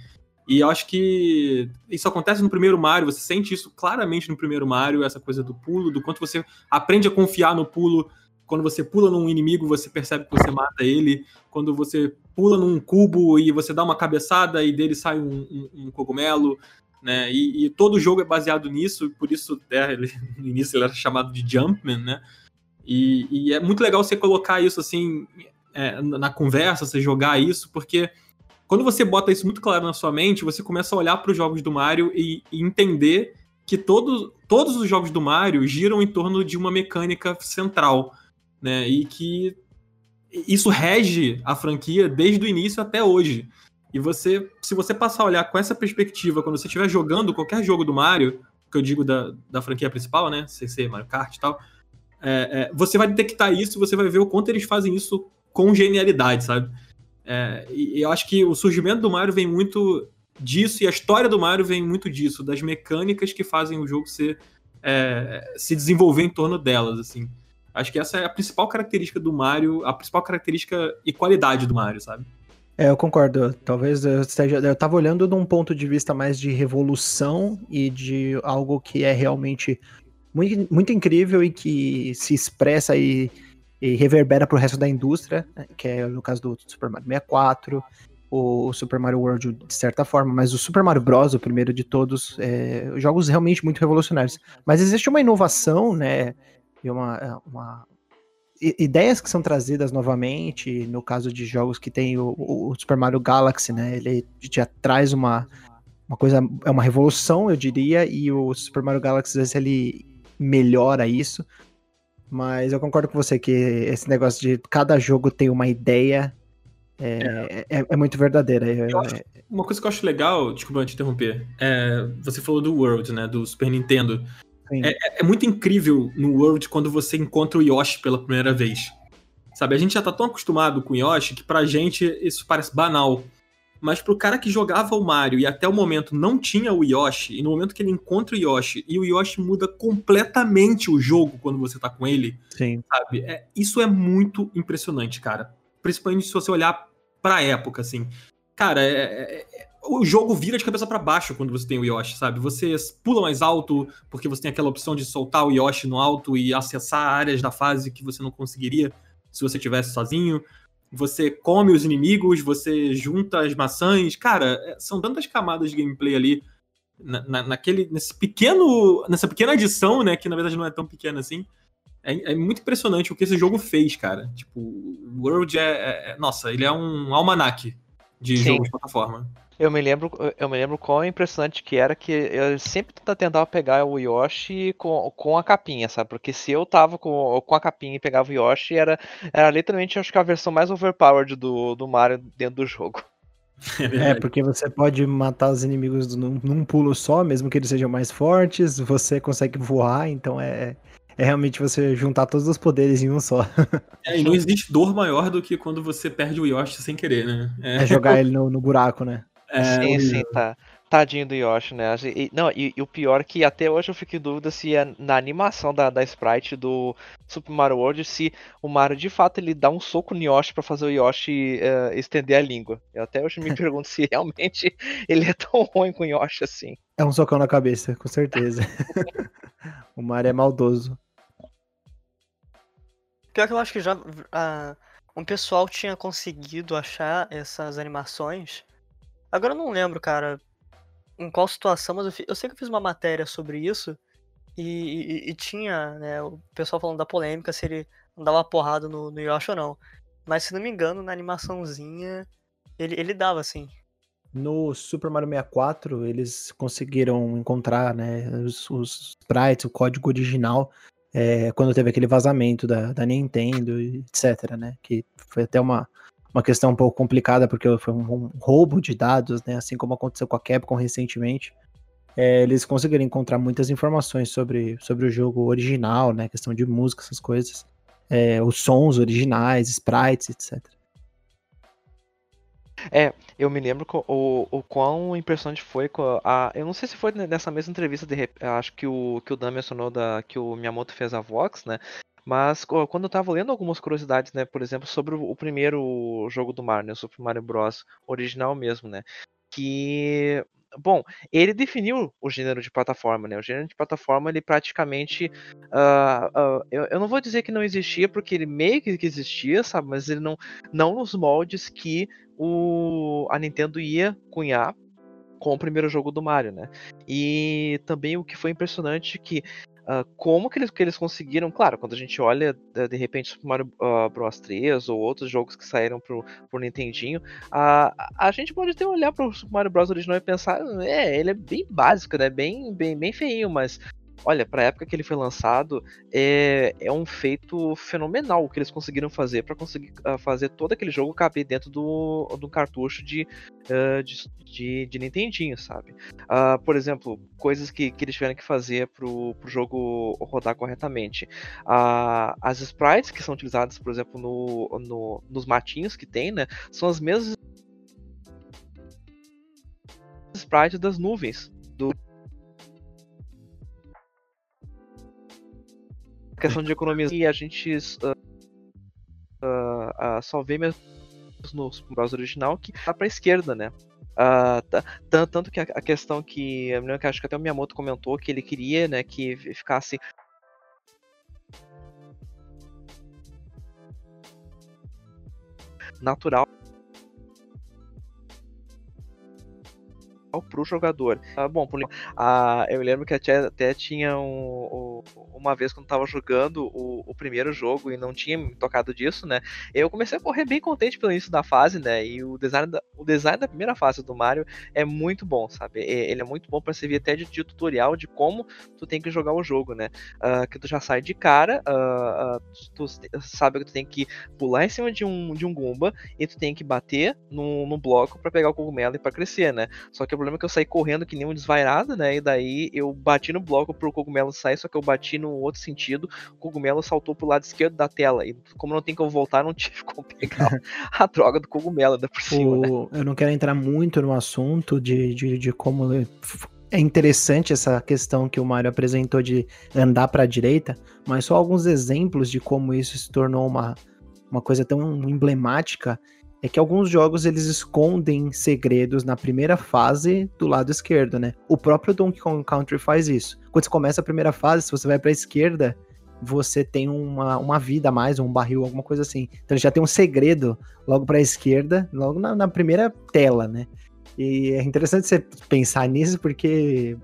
E eu acho que isso acontece no primeiro Mario, você sente isso claramente no primeiro Mario, essa coisa do pulo, do quanto você aprende a confiar no pulo. Quando você pula num inimigo, você percebe que você mata ele. Quando você pula num cubo e você dá uma cabeçada e dele sai um, um, um cogumelo né? E, e, todo jogo é baseado nisso, por isso é, ele, no início ele era chamado de Jumpman, né? E, e é muito legal você colocar isso assim é, na conversa, você jogar isso, porque quando você bota isso muito claro na sua mente, você começa a olhar para os jogos do Mario e, e entender que todos, todos os jogos do Mario giram em torno de uma mecânica central, né? E que isso rege a franquia desde o início até hoje. E você, se você passar a olhar com essa perspectiva, quando você estiver jogando qualquer jogo do Mario, que eu digo da, da franquia principal, né? CC, Mario Kart e tal, é, é, você vai detectar isso, você vai ver o quanto eles fazem isso com genialidade, sabe? É, e eu acho que o surgimento do Mario vem muito disso, e a história do Mario vem muito disso, das mecânicas que fazem o jogo ser, é, se desenvolver em torno delas, assim. Acho que essa é a principal característica do Mario, a principal característica e qualidade do Mario, sabe? É, eu concordo. Talvez eu esteja. Eu tava olhando de um ponto de vista mais de revolução e de algo que é realmente muito, muito incrível e que se expressa e, e reverbera pro resto da indústria, que é no caso do Super Mario 64, o Super Mario World de certa forma, mas o Super Mario Bros, o primeiro de todos, é, jogos realmente muito revolucionários. Mas existe uma inovação, né? E uma, uma, ideias que são trazidas novamente, no caso de jogos que tem o, o, Super Mario Galaxy, né? Ele já traz uma, uma coisa, é uma revolução, eu diria, e o Super Mario Galaxy, às vezes, ele melhora isso. Mas eu concordo com você que esse negócio de cada jogo tem uma ideia é, é. é, é muito verdadeira. Acho, uma coisa que eu acho legal, desculpa te interromper, é, você falou do World, né? Do Super Nintendo. É, é, é, muito incrível no World quando você encontra o Yoshi pela primeira vez. Sabe, a gente já tá tão acostumado com o Yoshi que pra gente isso parece banal. Mas pro cara que jogava o Mario e até o momento não tinha o Yoshi, e no momento que ele encontra o Yoshi, e o Yoshi muda completamente o jogo quando você tá com ele, Sim. sabe? É, isso é muito impressionante, cara. Principalmente se você olhar pra época, assim. Cara, é, é o jogo vira de cabeça para baixo quando você tem o Yoshi, sabe? Você pula mais alto porque você tem aquela opção de soltar o Yoshi no alto e acessar áreas da fase que você não conseguiria se você tivesse sozinho. Você come os inimigos, você junta as maçãs. Cara, é, são tantas camadas de gameplay ali na, na, naquele, nesse pequeno, nessa pequena adição, né? Que na verdade não é tão pequena assim. É, é muito impressionante o que esse jogo fez, cara. Tipo, o World é, é, é Nossa, ele é um almanac de Sim. jogo de plataforma. Eu me lembro, eu me lembro quão impressionante que era que eu sempre tentava pegar o Yoshi com, com a capinha, sabe? Porque se eu tava com, com a capinha e pegava o Yoshi, era, era literalmente acho que a versão mais overpowered do, do Mario dentro do jogo. É, porque você pode matar os inimigos num, num, pulo só, mesmo que eles sejam mais fortes, você consegue voar, então é, é realmente você juntar todos os poderes em um só. É, e não existe dor maior do que quando você perde o Yoshi sem querer, né? É, é jogar ele no, no buraco, né? É, sim, sim, tá. Tadinho do Yoshi, né? E, não, e, e, o pior é que até hoje eu fico em dúvida se é na animação da, da sprite do Super Mario World, se o Mario de fato ele dá um soco no Yoshi pra fazer o Yoshi uh, estender a língua. Eu até hoje me pergunto se realmente ele é tão ruim com o Yoshi assim. É um socão na cabeça, com certeza. o Mario é maldoso. Pior que eu acho que já uh, um pessoal tinha conseguido achar essas animações Agora eu não lembro, cara, em qual situação, mas eu, eu sei que eu fiz uma matéria sobre isso e, e, e, tinha, né, o pessoal falando da polêmica se ele dava porrada no, no Yoshi ou não. Mas se não me engano, na animaçãozinha ele, ele dava, assim. No Super Mario 64, eles conseguiram encontrar né, os, os sprites, o código original, é, quando teve aquele vazamento da, da Nintendo, etc. Né, que foi até uma, uma questão um pouco complicada, porque foi um, um roubo de dados, né? Assim como aconteceu com a Capcom recentemente. é, eles conseguiram encontrar muitas informações sobre, sobre o jogo original, né? Questão de música, essas coisas. É, os sons originais, sprites, etc. É, eu me lembro o, o quão impressionante foi a. Eu não sei se foi nessa mesma entrevista, de, acho que o, que o Dan mencionou da, que o Miyamoto fez a Vox, né? Mas quando eu tava lendo algumas curiosidades, né, por exemplo, sobre o primeiro jogo do Mario, né, o Super Mario Bros. original mesmo, né, que bom, ele definiu o gênero de plataforma, né? O gênero de plataforma, ele praticamente. Uh, uh, eu, eu, não vou dizer que não existia, porque ele meio que existia, sabe? Mas ele não, não nos moldes que o, a Nintendo ia cunhar com o primeiro jogo do Mario, né? E também o que foi impressionante que Uh, como que eles, que eles conseguiram, claro, quando a gente olha de, de repente Super Mario uh, Bros. 3 ou outros jogos que saíram pro, pro Nintendinho, uh, a gente pode até olhar pro Super Mario Bros. original e pensar, é, ele é bem básico, né, bem, bem, bem feinho, mas olha, pra época que ele foi lançado, é, é um feito fenomenal o que eles conseguiram fazer para conseguir uh, fazer todo aquele jogo caber dentro do, do cartucho de, uh, de, de, de, Nintendinho, sabe? Uh, por exemplo, coisas que, que eles tiveram que fazer pro, pro jogo rodar corretamente. as sprites que são utilizadas, por exemplo, no, no, nos matinhos que tem, né? São as mesmas sprites das nuvens do questão de economia e a gente uh, uh, uh, só vê mesmo no browser original que tá pra esquerda, né? Tanto que a, a, questão que eu que acho que até o Miyamoto comentou que ele queria, né, que ficasse natural pro jogador. Ah, bom, ah, eu lembro que até, até tinha um, um, uma vez quando tava jogando o, o, primeiro jogo e não tinha tocado disso, né? Eu comecei a correr bem contente pelo início da fase, né? E o design da, o design da primeira fase do Mario é muito bom, sabe? Ele é muito bom para servir até de, de, tutorial de como tu tem que jogar o jogo, né? Uh, que tu já sai de cara, uh, uh, tu, tu, sabe que tu tem que pular em cima de um, de um Goomba e tu tem que bater no, no bloco para pegar o cogumelo e para crescer, né? Só que problema é que eu saí correndo que nem um desvairado, né? E daí eu bati no bloco pro cogumelo sair, só que eu bati no outro sentido, o cogumelo saltou pro lado esquerdo da tela. E como não tem como voltar, não tive como pegar a droga do cogumelo da por cima, o... né? Eu não quero entrar muito no assunto de, de, de como é interessante essa questão que o Mario apresentou de andar para a direita, mas só alguns exemplos de como isso se tornou uma, uma coisa tão emblemática é que alguns jogos eles escondem segredos na primeira fase do lado esquerdo, né? O próprio Donkey Kong Country faz isso. Quando você começa a primeira fase, se você vai para a esquerda, você tem uma, uma vida a mais, um barril, alguma coisa assim. Então ele já tem um segredo logo para a esquerda, logo na, na, primeira tela, né? E é interessante você pensar nisso porque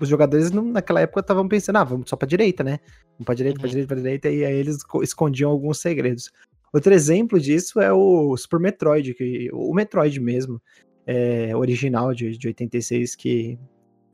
os jogadores naquela época estavam pensando, ah, vamos só para direita, né? Vamos para direita, uhum. para direita, para direita, e aí eles escondiam alguns segredos. Outro exemplo disso é o Super Metroid, que, o Metroid mesmo, é, original de, de 86, que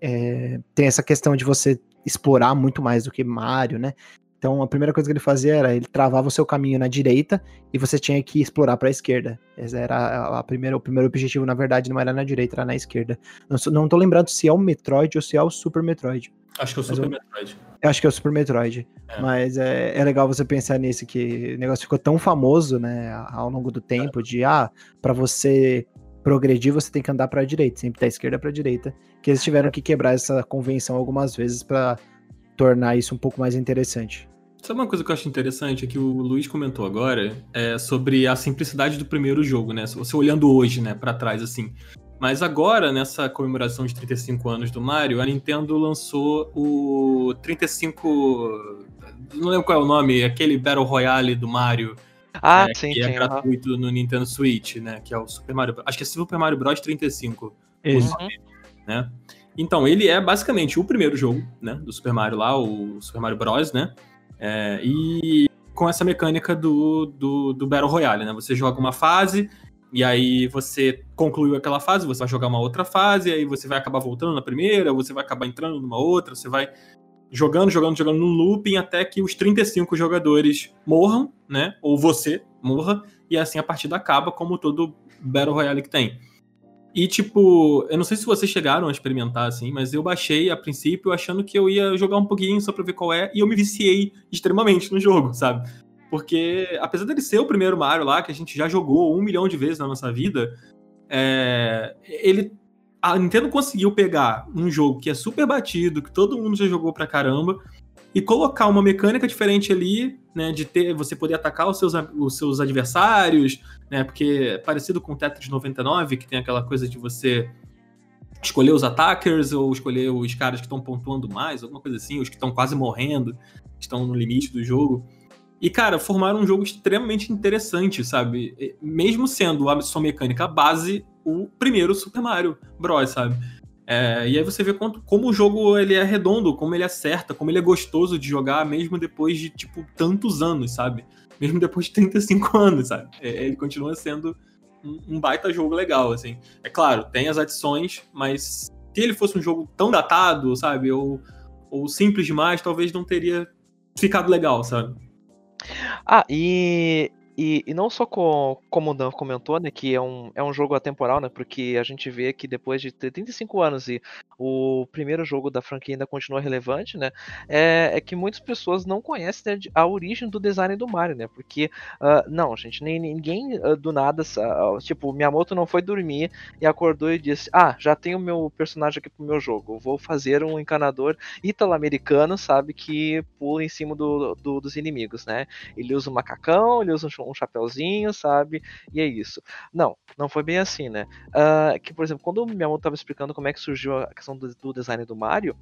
é, tem essa questão de você explorar muito mais do que Mario, né? Então a primeira coisa que ele fazia era ele travava o seu caminho na direita e você tinha que explorar para a esquerda. Esse era a, a, primeira, o primeiro objetivo, na verdade, não era na direita, era na esquerda. Não, não tô lembrando se é o Metroid ou se é o Super Metroid. Acho que é o Super eu, Metroid. Eu acho que é o Super Metroid. É. Mas é, é legal você pensar nisso, que o negócio ficou tão famoso, né, ao longo do tempo, é. de, ah, pra você progredir, você tem que andar pra direita, sempre da esquerda pra direita, que eles tiveram que quebrar essa convenção algumas vezes para tornar isso um pouco mais interessante. Sabe uma coisa que eu acho interessante é que o Luiz comentou agora é sobre a simplicidade do primeiro jogo, né? Você olhando hoje, né, para trás assim. Mas agora, nessa comemoração de 35 anos do Mario, a Nintendo lançou o 35. Não lembro qual é o nome, aquele Battle Royale do Mario. Ah, é, sim, que é sim, é gratuito uhum. no Nintendo Switch, né? Que é o Super Mario. Acho que é Super Mario Bros 35. Isso. Nome, né? Então, ele é basicamente o primeiro jogo, né? Do Super Mario lá, o Super Mario Bros, né? É, e com essa mecânica do, do, do Battle Royale, né? Você joga uma fase, e aí você concluiu aquela fase, você vai jogar uma outra fase, aí você vai acabar voltando na primeira, você vai acabar entrando numa outra, você vai jogando, jogando, jogando no looping até que os 35 jogadores morram, né? Ou você morra, e assim a partida acaba como todo Battle Royale que tem. E, tipo, eu não sei se vocês chegaram a experimentar, assim, mas eu baixei a princípio achando que eu ia jogar um pouquinho só pra ver qual é, e eu me viciei extremamente no jogo, sabe? Porque, apesar dele ser o primeiro Mario lá, que a gente já jogou um milhão de vezes na nossa vida, é... ele. A Nintendo conseguiu pegar um jogo que é super batido, que todo mundo já jogou pra caramba, e colocar uma mecânica diferente ali, né, de ter você poder atacar os seus, os seus adversários, né, porque é parecido com o Tetris 99, que tem aquela coisa de você escolher os attackers ou escolher os caras que estão pontuando mais, alguma coisa assim, os que estão quase morrendo, que estão no limite do jogo. E, cara, formaram um jogo extremamente interessante, sabe? Mesmo sendo a sua mecânica base, o primeiro Super Mario Bros, sabe? É, e aí você vê quanto, como o jogo ele é redondo, como ele acerta, como ele é gostoso de jogar, mesmo depois de, tipo, tantos anos, sabe? Mesmo depois de 35 anos, sabe? É, ele continua sendo um, um, baita jogo legal, assim. É claro, tem as adições, mas se ele fosse um jogo tão datado, sabe? Ou, ou simples demais, talvez não teria ficado legal, sabe? Ah, e e, e não só com, como o Dan comentou, né, que é um, é um jogo atemporal, né, porque a gente vê que depois de 35 anos e o primeiro jogo da franquia ainda continua relevante, né, é, é que muitas pessoas não conhecem né, a origem do design do Mario, né, porque, uh, não, gente, nem, ninguém uh, do nada, uh, tipo, Miyamoto não foi dormir e acordou e disse, ah, já tenho meu personagem aqui pro meu jogo, vou fazer um encanador italo-americano, sabe, que pula em cima do, do, dos inimigos, né, ele usa um macacão, ele usa um um chapéuzinho, sabe? E é isso. Não, não foi bem assim, né? Uh, que, por exemplo, quando o Miyamoto estava explicando como é que surgiu a questão do, do design do Mario,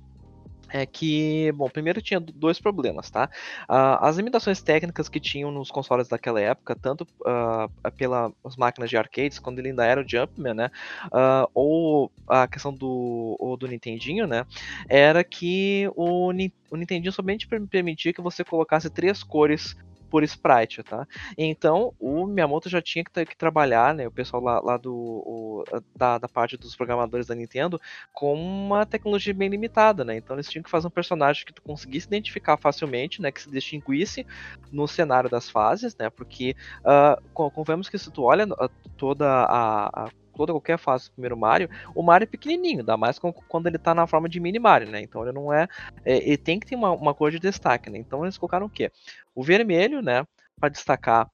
é que, bom, primeiro tinha dois problemas, tá? Uh, as limitações técnicas que tinham nos consoles daquela época, tanto uh, pelas máquinas de arcades, quando ele ainda era o Jumpman, né? Uh, ou a questão do, do Nintendinho, né? Era que o, o Nintendinho somente permitia que você colocasse três cores por sprite, tá? Então, o Miyamoto já tinha que, que trabalhar, né, o pessoal lá, lá do, o, da, da, parte dos programadores da Nintendo, com uma tecnologia bem limitada, né? Então, eles tinham que fazer um personagem que tu conseguisse identificar facilmente, né, que se distinguisse no cenário das fases, né? Porque, uh, convenhamos que se tu olha ah, toda a, a toda qualquer fase do primeiro Mario, o Mario é pequenininho, ainda mais quando ele tá na forma de mini Mario, né? Então ele não é. é ele tem que ter uma, uma cor de destaque, né? Então eles colocaram o quê? O vermelho, né? Para destacar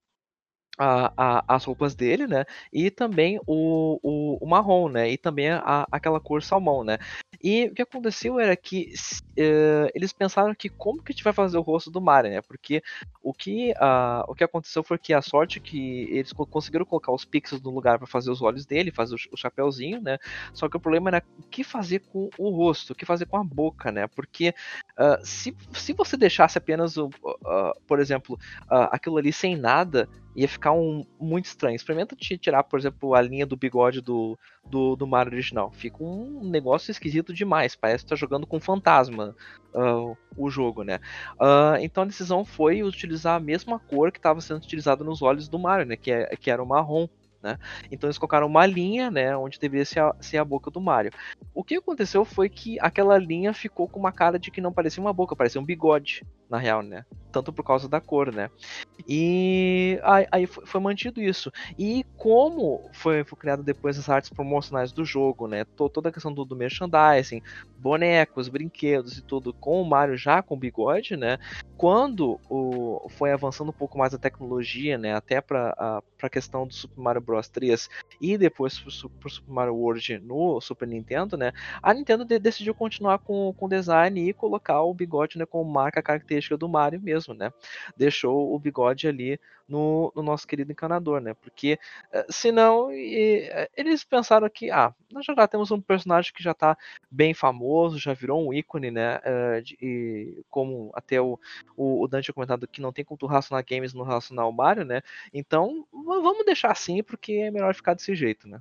a, a, as roupas dele, né? E também o, o, o marrom, né? E também a, aquela cor salmão, né? E o que aconteceu era que uh, eles pensaram que como que a gente vai fazer o rosto do Mario, né? Porque o que, uh, o que aconteceu foi que a sorte que eles conseguiram colocar os pixels no lugar para fazer os olhos dele, fazer o, o chapéuzinho, né? Só que o problema era o que fazer com o rosto, o que fazer com a boca, né? Porque uh, se, se você deixasse apenas, o, por exemplo, aquilo ali sem nada, ia ficar um, muito estranho. Experimenta tirar, por exemplo, a linha do bigode do, do, do Mario original. Fica um negócio esquisito demais. Parece que tá jogando com fantasma uh, o jogo, né? Uh, então a decisão foi utilizar a mesma cor que estava sendo utilizada nos olhos do Mario, né? Que, é, que era o marrom. Né? Então eles colocaram uma linha, né, onde deveria ser a, ser a, boca do Mario. O que aconteceu foi que aquela linha ficou com uma cara de que não parecia uma boca, parecia um bigode, na real, né? Tanto por causa da cor, né? E aí, aí foi, mantido isso. E como foi, foi criado depois as artes promocionais do jogo, né? Toda a questão do, do merchandising, bonecos, brinquedos e tudo, com o Mario já com bigode, né? Quando o, foi avançando um pouco mais a tecnologia, né? Até para a questão do Super Mario Bros 3 e depois pro, pro Super Mario World no Super Nintendo, né? A Nintendo de, decidiu continuar com o design e colocar o bigode né, como marca característica do Mario mesmo, né? Deixou o bigode ali no, no nosso querido encanador, né? Porque eh, senão e, eh, eles pensaram que, ah, nós já temos um personagem que já tá bem famoso, já virou um ícone, né? Uh, de, e, como até o, o, Dante comentado que não tem como tu relacionar games no relacionar o Mario, né? Então vamos deixar assim, porque é melhor ficar desse jeito, né?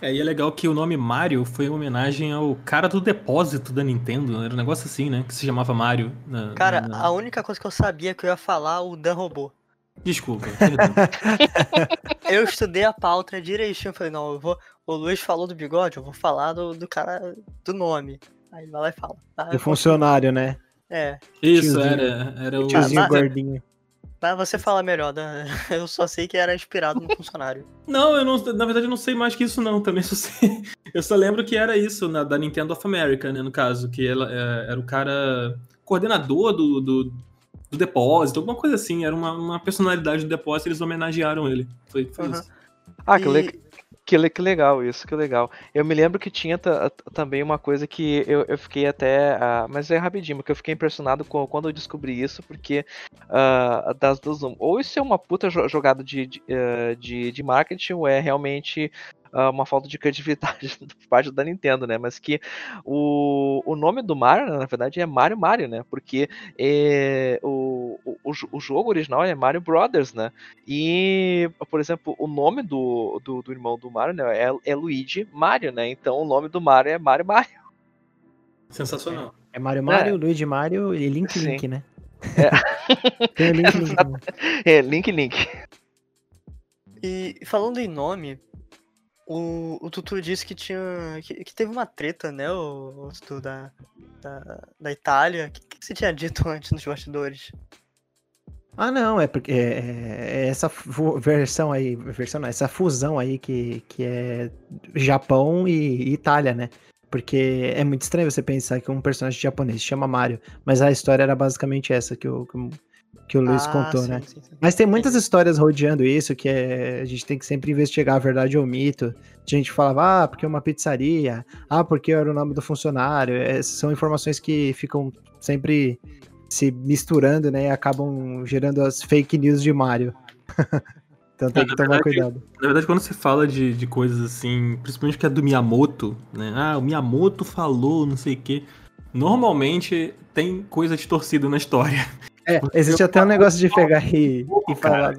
É, e é legal que o nome Mario foi uma homenagem ao cara do depósito da Nintendo. Era um negócio assim, né? Que se chamava Mario. Na, cara, na... a única coisa que eu sabia que eu ia falar, o Dan roubou. Desculpa. eu estudei a pauta direitinho. Falei, não, eu vou. O Luiz falou do bigode, eu vou falar do, do cara do nome. Aí vai lá e fala. Tá? O funcionário, né? É. Isso, era, era o tiozinho ah, gordinho. Mas você fala melhor, né? Eu só sei que era inspirado no funcionário. Não, eu não, na verdade eu não sei mais que isso não, também só sei. Eu só lembro que era isso, na, da Nintendo of America, né, no caso, que ela, é, era o cara coordenador do, do, do, depósito, alguma coisa assim, era uma, uma personalidade do depósito, eles homenagearam ele. Foi, foi Uhum. isso. Ah, que, E- le- que, que legal isso, que legal. Eu me lembro que tinha ta- também uma coisa que eu, eu fiquei até. ah, mas é rapidinho, porque eu fiquei impressionado com, quando eu descobri isso, porque ah, das duas. Ou isso é uma puta jo- jogada de, de, eh, de, de marketing, ou é realmente. Ah, uma falta de criatividade por parte da Nintendo, né? Mas que o, o nome do Mario, na verdade, é Mario Mario, né? Porque eh, o, o, o jo- o jogo original é Mario Brothers, né? E, por exemplo, o nome do, do, do irmão do Mario né, é, é Luigi Mario, né? Então o nome do Mario é Mario Mario. Sensacional. É Mario Mario, Luigi Mario e Link Sim. Link, né? É. Tem o Link Link. É, Link Link. E falando em nome, o, o Tutu disse que tinha. Que, que teve uma treta, né? O, o Tutu da, da, da Itália. O que, que você tinha dito antes nos bastidores? Ah, não, é porque é, é essa fu- versão aí, versão não, essa fusão aí que, que é Japão e, e Itália, né? Porque é muito estranho você pensar que um personagem japonês se chama Mario, mas a história era basicamente essa que o, que que o Luiz Ah, contou, sim, né? sim, sim. Mas tem muitas histórias rodeando isso que é, a gente tem que sempre investigar a verdade ou mito. A gente falava, ah, porque é uma pizzaria, ah, porque era o nome do funcionário. Essas são informações que ficam sempre se misturando, né? E acabam gerando as fake news de Mario. então tem É, que tomar verdade, cuidado. Na verdade, quando você fala de, de coisas assim, principalmente que é do Miyamoto, né? Ah, o Miyamoto falou, não sei o quê. Normalmente tem coisa distorcida na história. É, existe até um negócio de pegar e, e falar.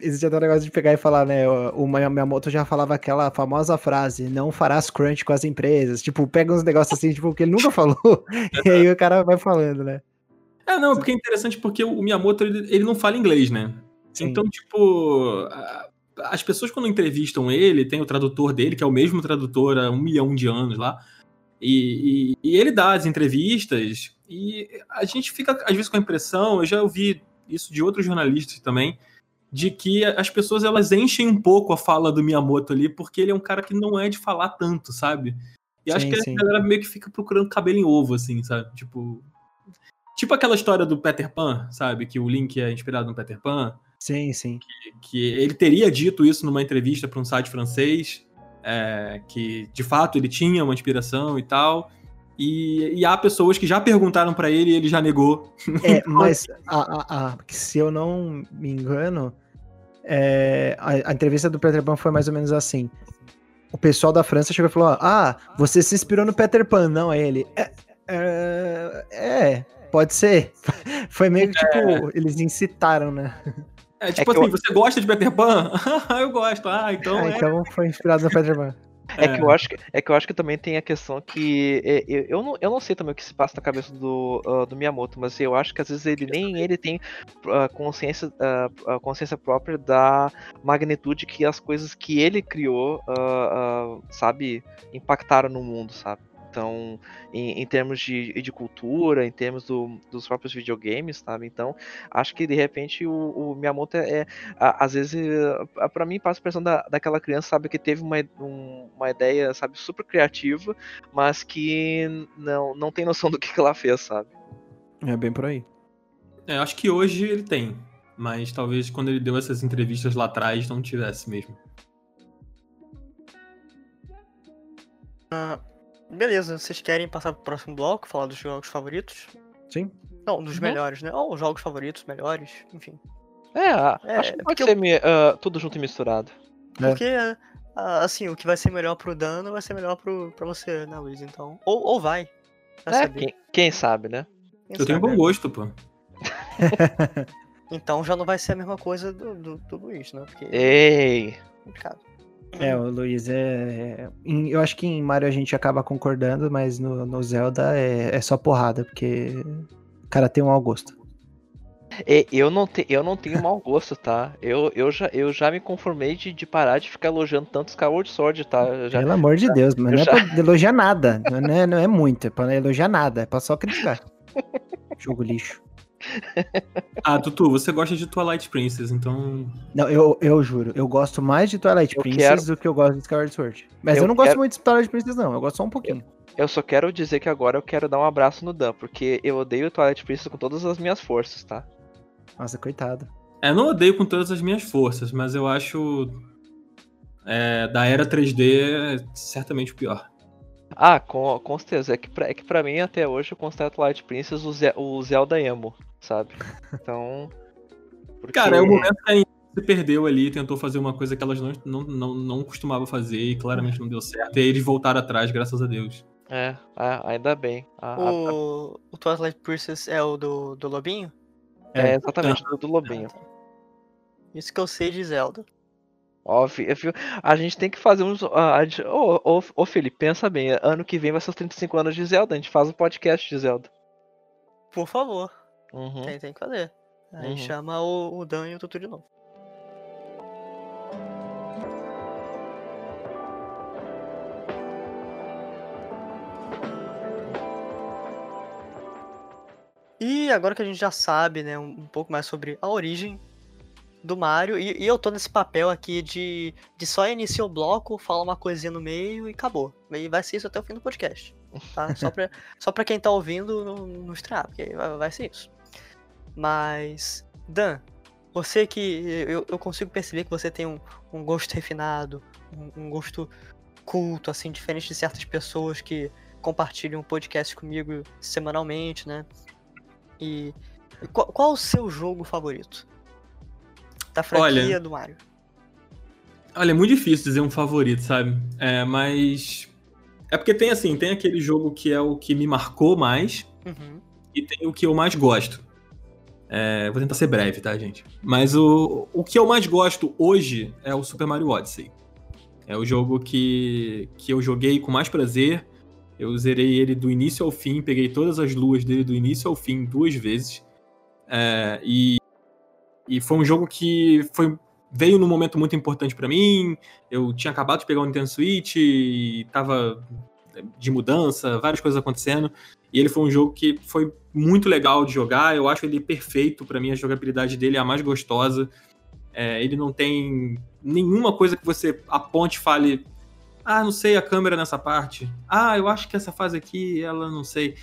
Existe até um negócio de pegar e falar, né? O Miyamoto já falava aquela famosa frase: não farás crunch com as empresas. Tipo, pega uns negócios assim, tipo, que ele nunca falou. e aí o cara vai falando, né? É, não, porque é interessante porque o Miyamoto, ele, ele não fala inglês, né? Sim. Então, tipo, as pessoas quando entrevistam ele, tem o tradutor dele, que é o mesmo tradutor há um milhão de anos lá, e, e- e ele dá as entrevistas, e a gente fica, às vezes, com a impressão, eu já ouvi isso de outros jornalistas também, de que as pessoas elas enchem um pouco a fala do Miyamoto ali, porque ele é um cara que não é de falar tanto, sabe? E acho Sim, que sim. a galera meio que fica procurando cabelo em ovo, assim, sabe? Tipo. Tipo aquela história do Peter Pan, sabe? Que o Link é inspirado no Peter Pan. Sim, sim. Que ele teria dito isso numa entrevista para um site francês. é, que de fato ele tinha uma inspiração e tal. E, e há pessoas que já perguntaram para ele e ele já negou. É, mas a, a- a- se eu não me engano, é, a, a entrevista do Peter Pan foi mais ou menos assim. O pessoal da França chegou e falou: Ah, você se inspirou no Peter Pan, não? Aí ele. É, é, é, pode ser. Foi meio que tipo, eles incitaram, né? É tipo que assim, eu- você gosta de Peter Pan? eu gosto. Ah, então Ah, é. então foi inspirado no Peter Pan. É que eu acho que, é que eu acho que também tem a questão que é, eu, eu, não, eu não sei também o que se passa na cabeça do, ah, do Miyamoto, mas eu acho que às vezes ele nem ele tem ah, consciência, ah, consciência própria da magnitude que as coisas que ele criou, sabe, impactaram no mundo, sabe? Então, em, em termos de, de cultura, em termos do- dos próprios videogames, sabe? Então, acho que de repente o, o Miyamoto é, é, a- às vezes, eh, pra mim passa a impressão da, daquela criança, sabe, que teve uma, um- uma ideia, sabe, super criativa, mas que não, não tem noção do que, que ela fez, sabe? É bem por aí. É, acho que hoje ele tem. Mas talvez quando ele deu essas entrevistas lá atrás não tivesse mesmo. Beleza, vocês querem passar pro próximo bloco, falar dos jogos favoritos? Sim. Não, dos Uhum. melhores, né? Ou jogos favoritos, melhores, enfim. É, É, acho que pode ser mi- ah, tudo junto e misturado. É. Porque, ah, assim, o que vai ser melhor pro dano vai ser melhor pro, pra você, né, Luiz? Então. Ou, ou vai. É, quem, quem sabe, né? quem Eu tenho bom gosto, pô. Então já não vai ser a mesma coisa do, do, do Luiz, né? Porque é Ei! complicado. É, o Luiz é. em- Eu acho que em Mario a gente acaba concordando, mas no, no Zelda é, é só porrada, porque o cara tem um mau gosto. E- Eu não, te, eu não tenho mau gosto, tá? Eu, eu, já, eu já me conformei de, de parar de ficar elogiando tanto Skyward Sword, tá? Eu já, Pelo amor de Deus, mas não é já- pra elogiar nada. Não é, não é muito, é pra elogiar nada, é pra só criticar. Jogo lixo. Ah, Tutu, você gosta de Twilight Princess, então. Não, eu, eu juro, eu gosto mais de Twilight Eu Princess quero- do que eu gosto de Skyward Sword. Mas eu, Eu não gosto quero- muito de Twilight Princess, não. Eu gosto só um pouquinho. Eu só quero dizer que agora eu quero dar um abraço no Dan, porque eu odeio Twilight Princess com todas as minhas forças, tá? Nossa, coitado. É, eu não odeio com todas as minhas forças, mas eu acho. é, da era 3D é certamente o pior. Ah, com, com certeza. É que, pra, é que pra mim, até hoje, eu considero Twilight Princess o, Ze o Zelda Emo, sabe? Então. porque- Cara, é o momento que a Nintendo se perdeu ali, tentou fazer uma coisa que elas não, não, não, não costumavam fazer e claramente não deu certo. E aí eles voltaram atrás, graças a Deus. É, é, ainda bem. A- a- O, o Twilight Princess é o do, do Lobinho? é exatamente do, do Lobinho. Isso que eu sei de Zelda. Ó, a gente tem que fazer uns. Ô, ô, ô, Felipe, pensa bem. Ano que vem vai ser os 35 anos de Zelda. A gente faz um podcast de Zelda. Por favor, Uhum. tem, tem que fazer. Aí Uhum. chama o, o Dan e o Tutu de novo. E agora que a gente já sabe, né, um pouco mais sobre a origem do Mario, e, e eu tô nesse papel aqui de, de só iniciar o bloco, falar uma coisinha no meio e acabou. E vai ser isso até o fim do podcast. Tá? Só, pra, só pra quem tá ouvindo não, não estranhar, porque vai, vai ser isso. Mas, Dan, você que. Eu, eu consigo perceber que você tem um, um gosto refinado, um, um gosto culto, assim, diferente de certas pessoas que compartilham o podcast comigo semanalmente, né? E. e Qual, qual o seu jogo favorito? Da franquia Olha, do Mario. Olha, é muito difícil dizer um favorito, sabe? É, mas. É porque tem assim, tem aquele jogo que é o que me marcou mais Uhum. e tem o que eu mais gosto. É, vou tentar ser breve, tá, gente? Mas o, o que eu mais gosto hoje é o Super Mario Odyssey. É o jogo que, que eu joguei com mais prazer. Eu zerei ele do início ao fim, peguei todas as luas dele do início ao fim duas vezes. É, e, e foi um jogo que foi, veio num momento muito importante pra mim. Eu tinha acabado de pegar o Nintendo Switch e tava de mudança, várias coisas acontecendo. E ele foi um jogo que foi muito legal de jogar. Eu acho ele perfeito pra mim. A jogabilidade dele é a mais gostosa. É, ele não tem nenhuma coisa que você aponte e fale. Ah, não sei a câmera nessa parte. Ah, eu acho que essa fase aqui, ela não sei.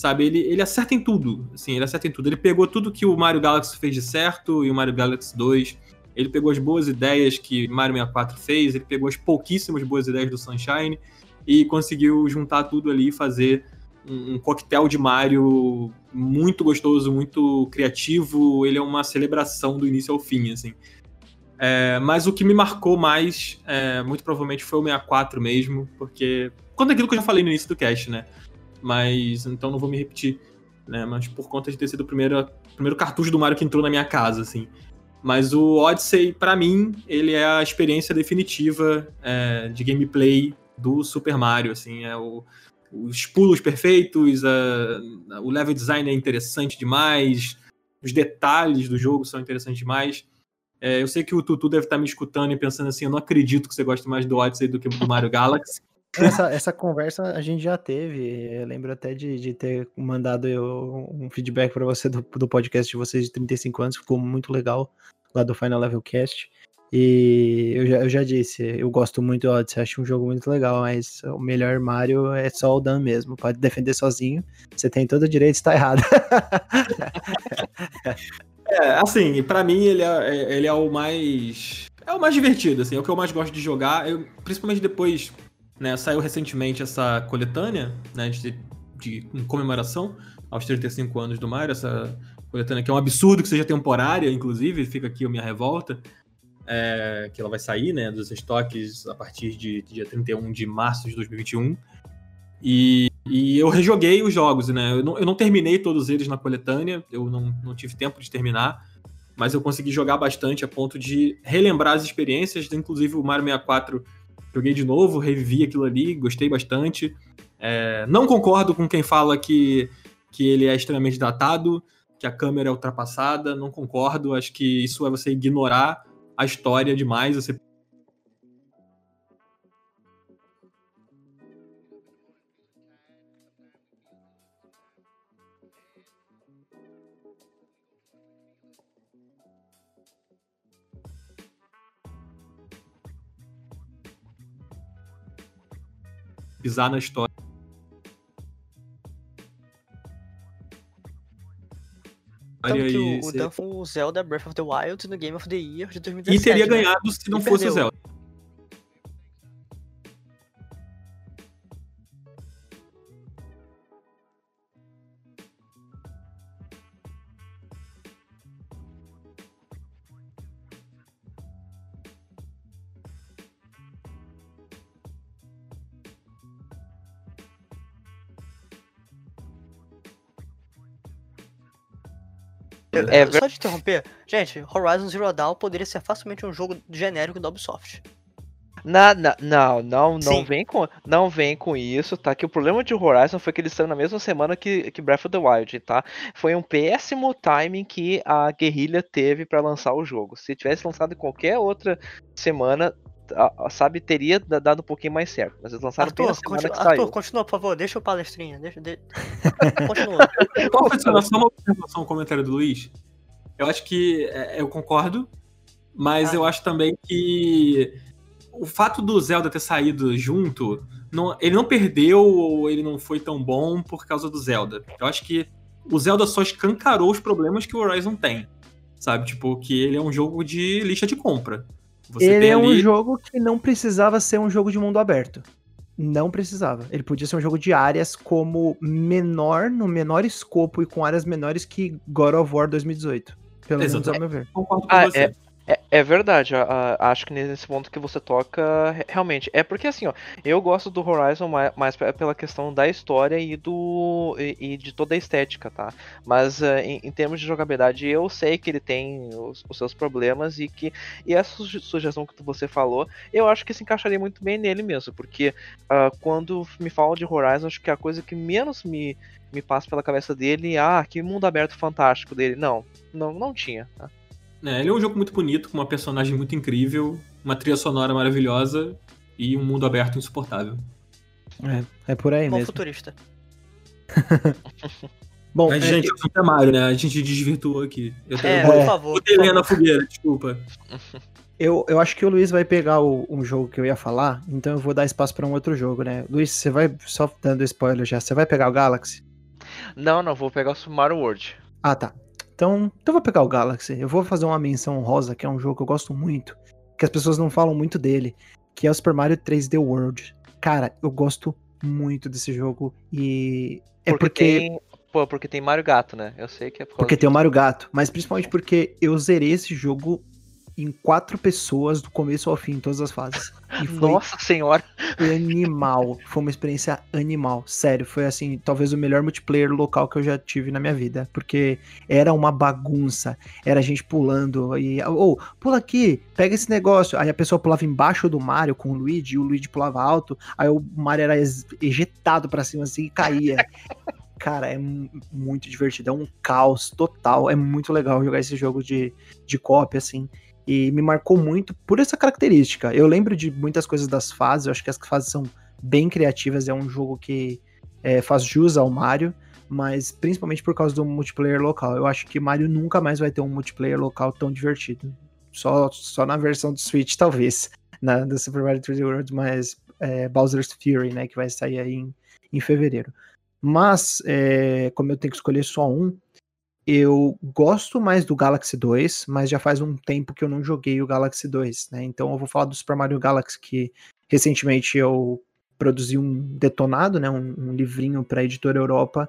Sabe, ele, ele acerta em tudo. Assim, ele acerta em tudo. Ele pegou tudo que o Mario Galaxy fez de certo e o Mario Galaxy 2. Ele pegou as boas ideias que Mario 64 fez. Ele pegou as pouquíssimas boas ideias do Sunshine e conseguiu juntar tudo ali e fazer um, um coquetel de Mario muito gostoso, muito criativo. Ele é uma celebração do início ao fim, assim. É, mas o que me marcou mais, é, muito provavelmente, foi o 64 mesmo, porque. Conta aquilo que eu já falei no início do cast, né? Mas. Então não vou me repetir, né? Mas por conta de ter sido o primeiro, primeiro cartucho do Mario que entrou na minha casa, assim. Mas o Odyssey, pra mim, ele é a experiência definitiva é, de gameplay do Super Mario, assim. É o, os pulos perfeitos, a- o level design é interessante demais, os detalhes do jogo são interessantes demais. É, eu sei que o Tutu deve estar me escutando e pensando assim, eu não acredito que você goste mais do Odyssey do que do Mario Galaxy. Essa, essa conversa a gente já teve. Eu lembro até de, de ter mandado eu um feedback para você do, do podcast de vocês de 35 anos, ficou muito legal lá do Final Level Cast. E eu já, eu já disse, eu gosto muito do Odyssey, acho um jogo muito legal, mas o melhor Mario é só o Dan mesmo. Pode defender sozinho, você tem todo o direito de estar errado. É, assim, pra mim ele é, é- ele é o mais. É o mais divertido, assim, é o que eu mais gosto de jogar. Eu, principalmente depois, né, saiu recentemente essa coletânea, né, de, de em comemoração aos 35 anos do Mario, essa coletânea que é um absurdo que seja temporária, inclusive, fica aqui a minha revolta. é, que ela vai sair, né, dos estoques a partir de dia 31 de março de 2021. E, e eu rejoguei os jogos, né? Eu não, eu não terminei todos eles na coletânea, eu não, não tive tempo de terminar, mas eu consegui jogar bastante a ponto de relembrar as experiências, inclusive o Mario 64 joguei de novo, revivi aquilo ali, gostei bastante. É, não concordo com quem fala que, que ele é extremamente datado, que a câmera é ultrapassada, não concordo, acho que isso é você ignorar a história demais, você pisar na história. Tanto que o, o Dan foi o Zelda Breath of the Wild no Game of the Year de 2017. E teria né? ganhado se não E fosse o perdeu. Zelda. É ver- Só de interromper, gente, Horizon Zero Dawn poderia ser facilmente um jogo genérico da Ubisoft. Na, na- não, não, não Sim. vem com, não vem com isso, tá? Que o problema de Horizon foi que eles saiu na mesma semana que, que Breath of the Wild, tá? Foi um péssimo timing que a guerrilha teve pra lançar o jogo. Se tivesse lançado em qualquer outra semana, a- a- sabe, teria da- dado um pouquinho mais certo. Mas eles lançaram bem na Arthur, semana continua, que saiu. Arthur, continua, por favor, deixa o palestrinha. Deixa, de... Continua. Qual foi só uma observação, um comentário do Luiz? Eu acho que é, eu concordo, mas Ah. eu acho também que o fato do Zelda ter saído junto, não- ele não perdeu ou ele não foi tão bom por causa do Zelda. Eu acho que o Zelda só escancarou os problemas que o Horizon tem. Sabe? Tipo, que ele é um jogo de lista de compra. Você ele tem é um ali- jogo que não precisava ser um jogo de mundo aberto. Não precisava. Ele podia ser um jogo de áreas como menor, no menor escopo e com áreas menores que God of War 2018. Pelo menos Exato. ao meu ver. Concordo com Ah, você. É, é verdade, a- a- acho que nesse ponto que você toca, re- realmente. É porque assim, ó, eu gosto do Horizon mais, mais pe- pela questão da história e do e, de toda a estética, tá? Mas eh, em, termos de jogabilidade, eu sei que ele tem os, seus problemas e que e essa suge- sugestão que você falou, eu acho que se encaixaria muito bem nele mesmo, porque ah, quando me falam de Horizon, acho que a coisa que menos me me passa pela cabeça dele, é, ah, que mundo aberto fantástico dele. Não, não, não tinha. Tá? É, ele é um jogo muito bonito, com uma personagem muito incrível, uma trilha sonora maravilhosa e um mundo aberto insuportável. É, é por aí Bom mesmo. futurista. Bom, Mas, é, gente, o assunto é Mario, né? A gente desvirtuou aqui. Eu É, eu por É. favor. botei lenha na fogueira, desculpa. eu, eu acho que o Luiz vai pegar o- um jogo que eu ia falar, então eu vou dar espaço pra um outro jogo, né? Luiz, você vai, só dando spoiler já, você vai pegar o Galaxy? Não, não, vou pegar o Super Mario World. Ah, tá. Então, então eu vou pegar o Galaxy. Eu vou fazer uma menção honrosa, que é um jogo que eu gosto muito, que as pessoas não falam muito dele, que é o Super Mario 3D World. Cara, eu gosto muito desse jogo e é porque, tem. Pô, porque tem Mario Gato, né? Eu sei que é por porque tem o. Mario Gato, mas principalmente porque eu zerei esse jogo em quatro pessoas do começo ao fim, em todas as fases. E foi Nossa senhora! animal. Foi uma experiência animal. Sério, foi assim, talvez o melhor multiplayer local que eu já tive na minha vida. Porque era uma bagunça. Era gente pulando e. Ou, pula aqui, pega esse negócio. Aí a pessoa pulava embaixo do Mario com o Luigi, e o Luigi pulava alto. Aí o Mario era ejetado pra cima assim e caía. Cara, é mu- muito divertido. É um caos total. É muito legal jogar esse jogo de, de cópia, assim. E me marcou muito por essa característica. Eu lembro de muitas coisas das fases, eu acho que as fases são bem criativas, é um jogo que é, faz jus ao Mario, mas principalmente por causa do multiplayer local. Eu acho que Mario nunca mais vai ter um multiplayer local tão divertido. Só, só na versão do Switch, talvez, na, do Super Mario 3D World, mas é, Bowser's Fury, né, que vai sair aí em, em fevereiro. Mas, é, como eu tenho que escolher só um, eu gosto mais do Galaxy 2, mas já faz um tempo que eu não joguei o Galaxy 2, né? Então eu vou falar do Super Mario Galaxy, que recentemente eu produzi um detonado, né? Um, um livrinho para a editora Europa,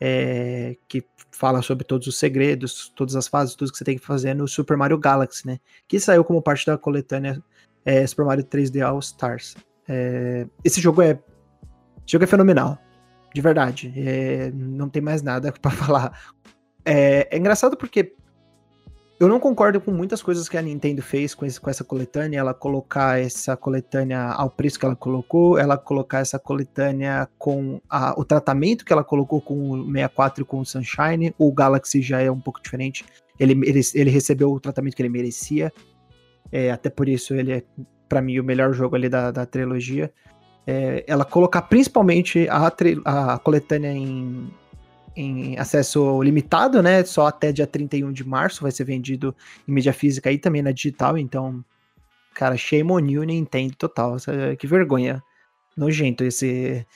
é, que fala sobre todos os segredos, todas as fases, tudo que você tem que fazer no Super Mario Galaxy, né? Que saiu como parte da coletânea é, Super Mario 3D All Stars. É, esse jogo é, esse jogo é fenomenal, de verdade. É, não tem mais nada para falar. É, é engraçado porque eu não concordo com muitas coisas que a Nintendo fez com, esse- com essa coletânea, ela colocar essa coletânea ao preço que ela colocou, ela colocar essa coletânea com a- o tratamento que ela colocou com o 64 e com o Sunshine, o Galaxy já é um pouco diferente, ele, ele, ele recebeu o tratamento que ele merecia, é, até por isso ele é, pra mim, o melhor jogo ali da, da trilogia. É, ela colocar principalmente a, a coletânea em, em acesso limitado, né? Só até dia 31 de março vai ser vendido em mídia física e também na digital. Então, cara, shame on you, Nintendo total. Que vergonha. nojento esse.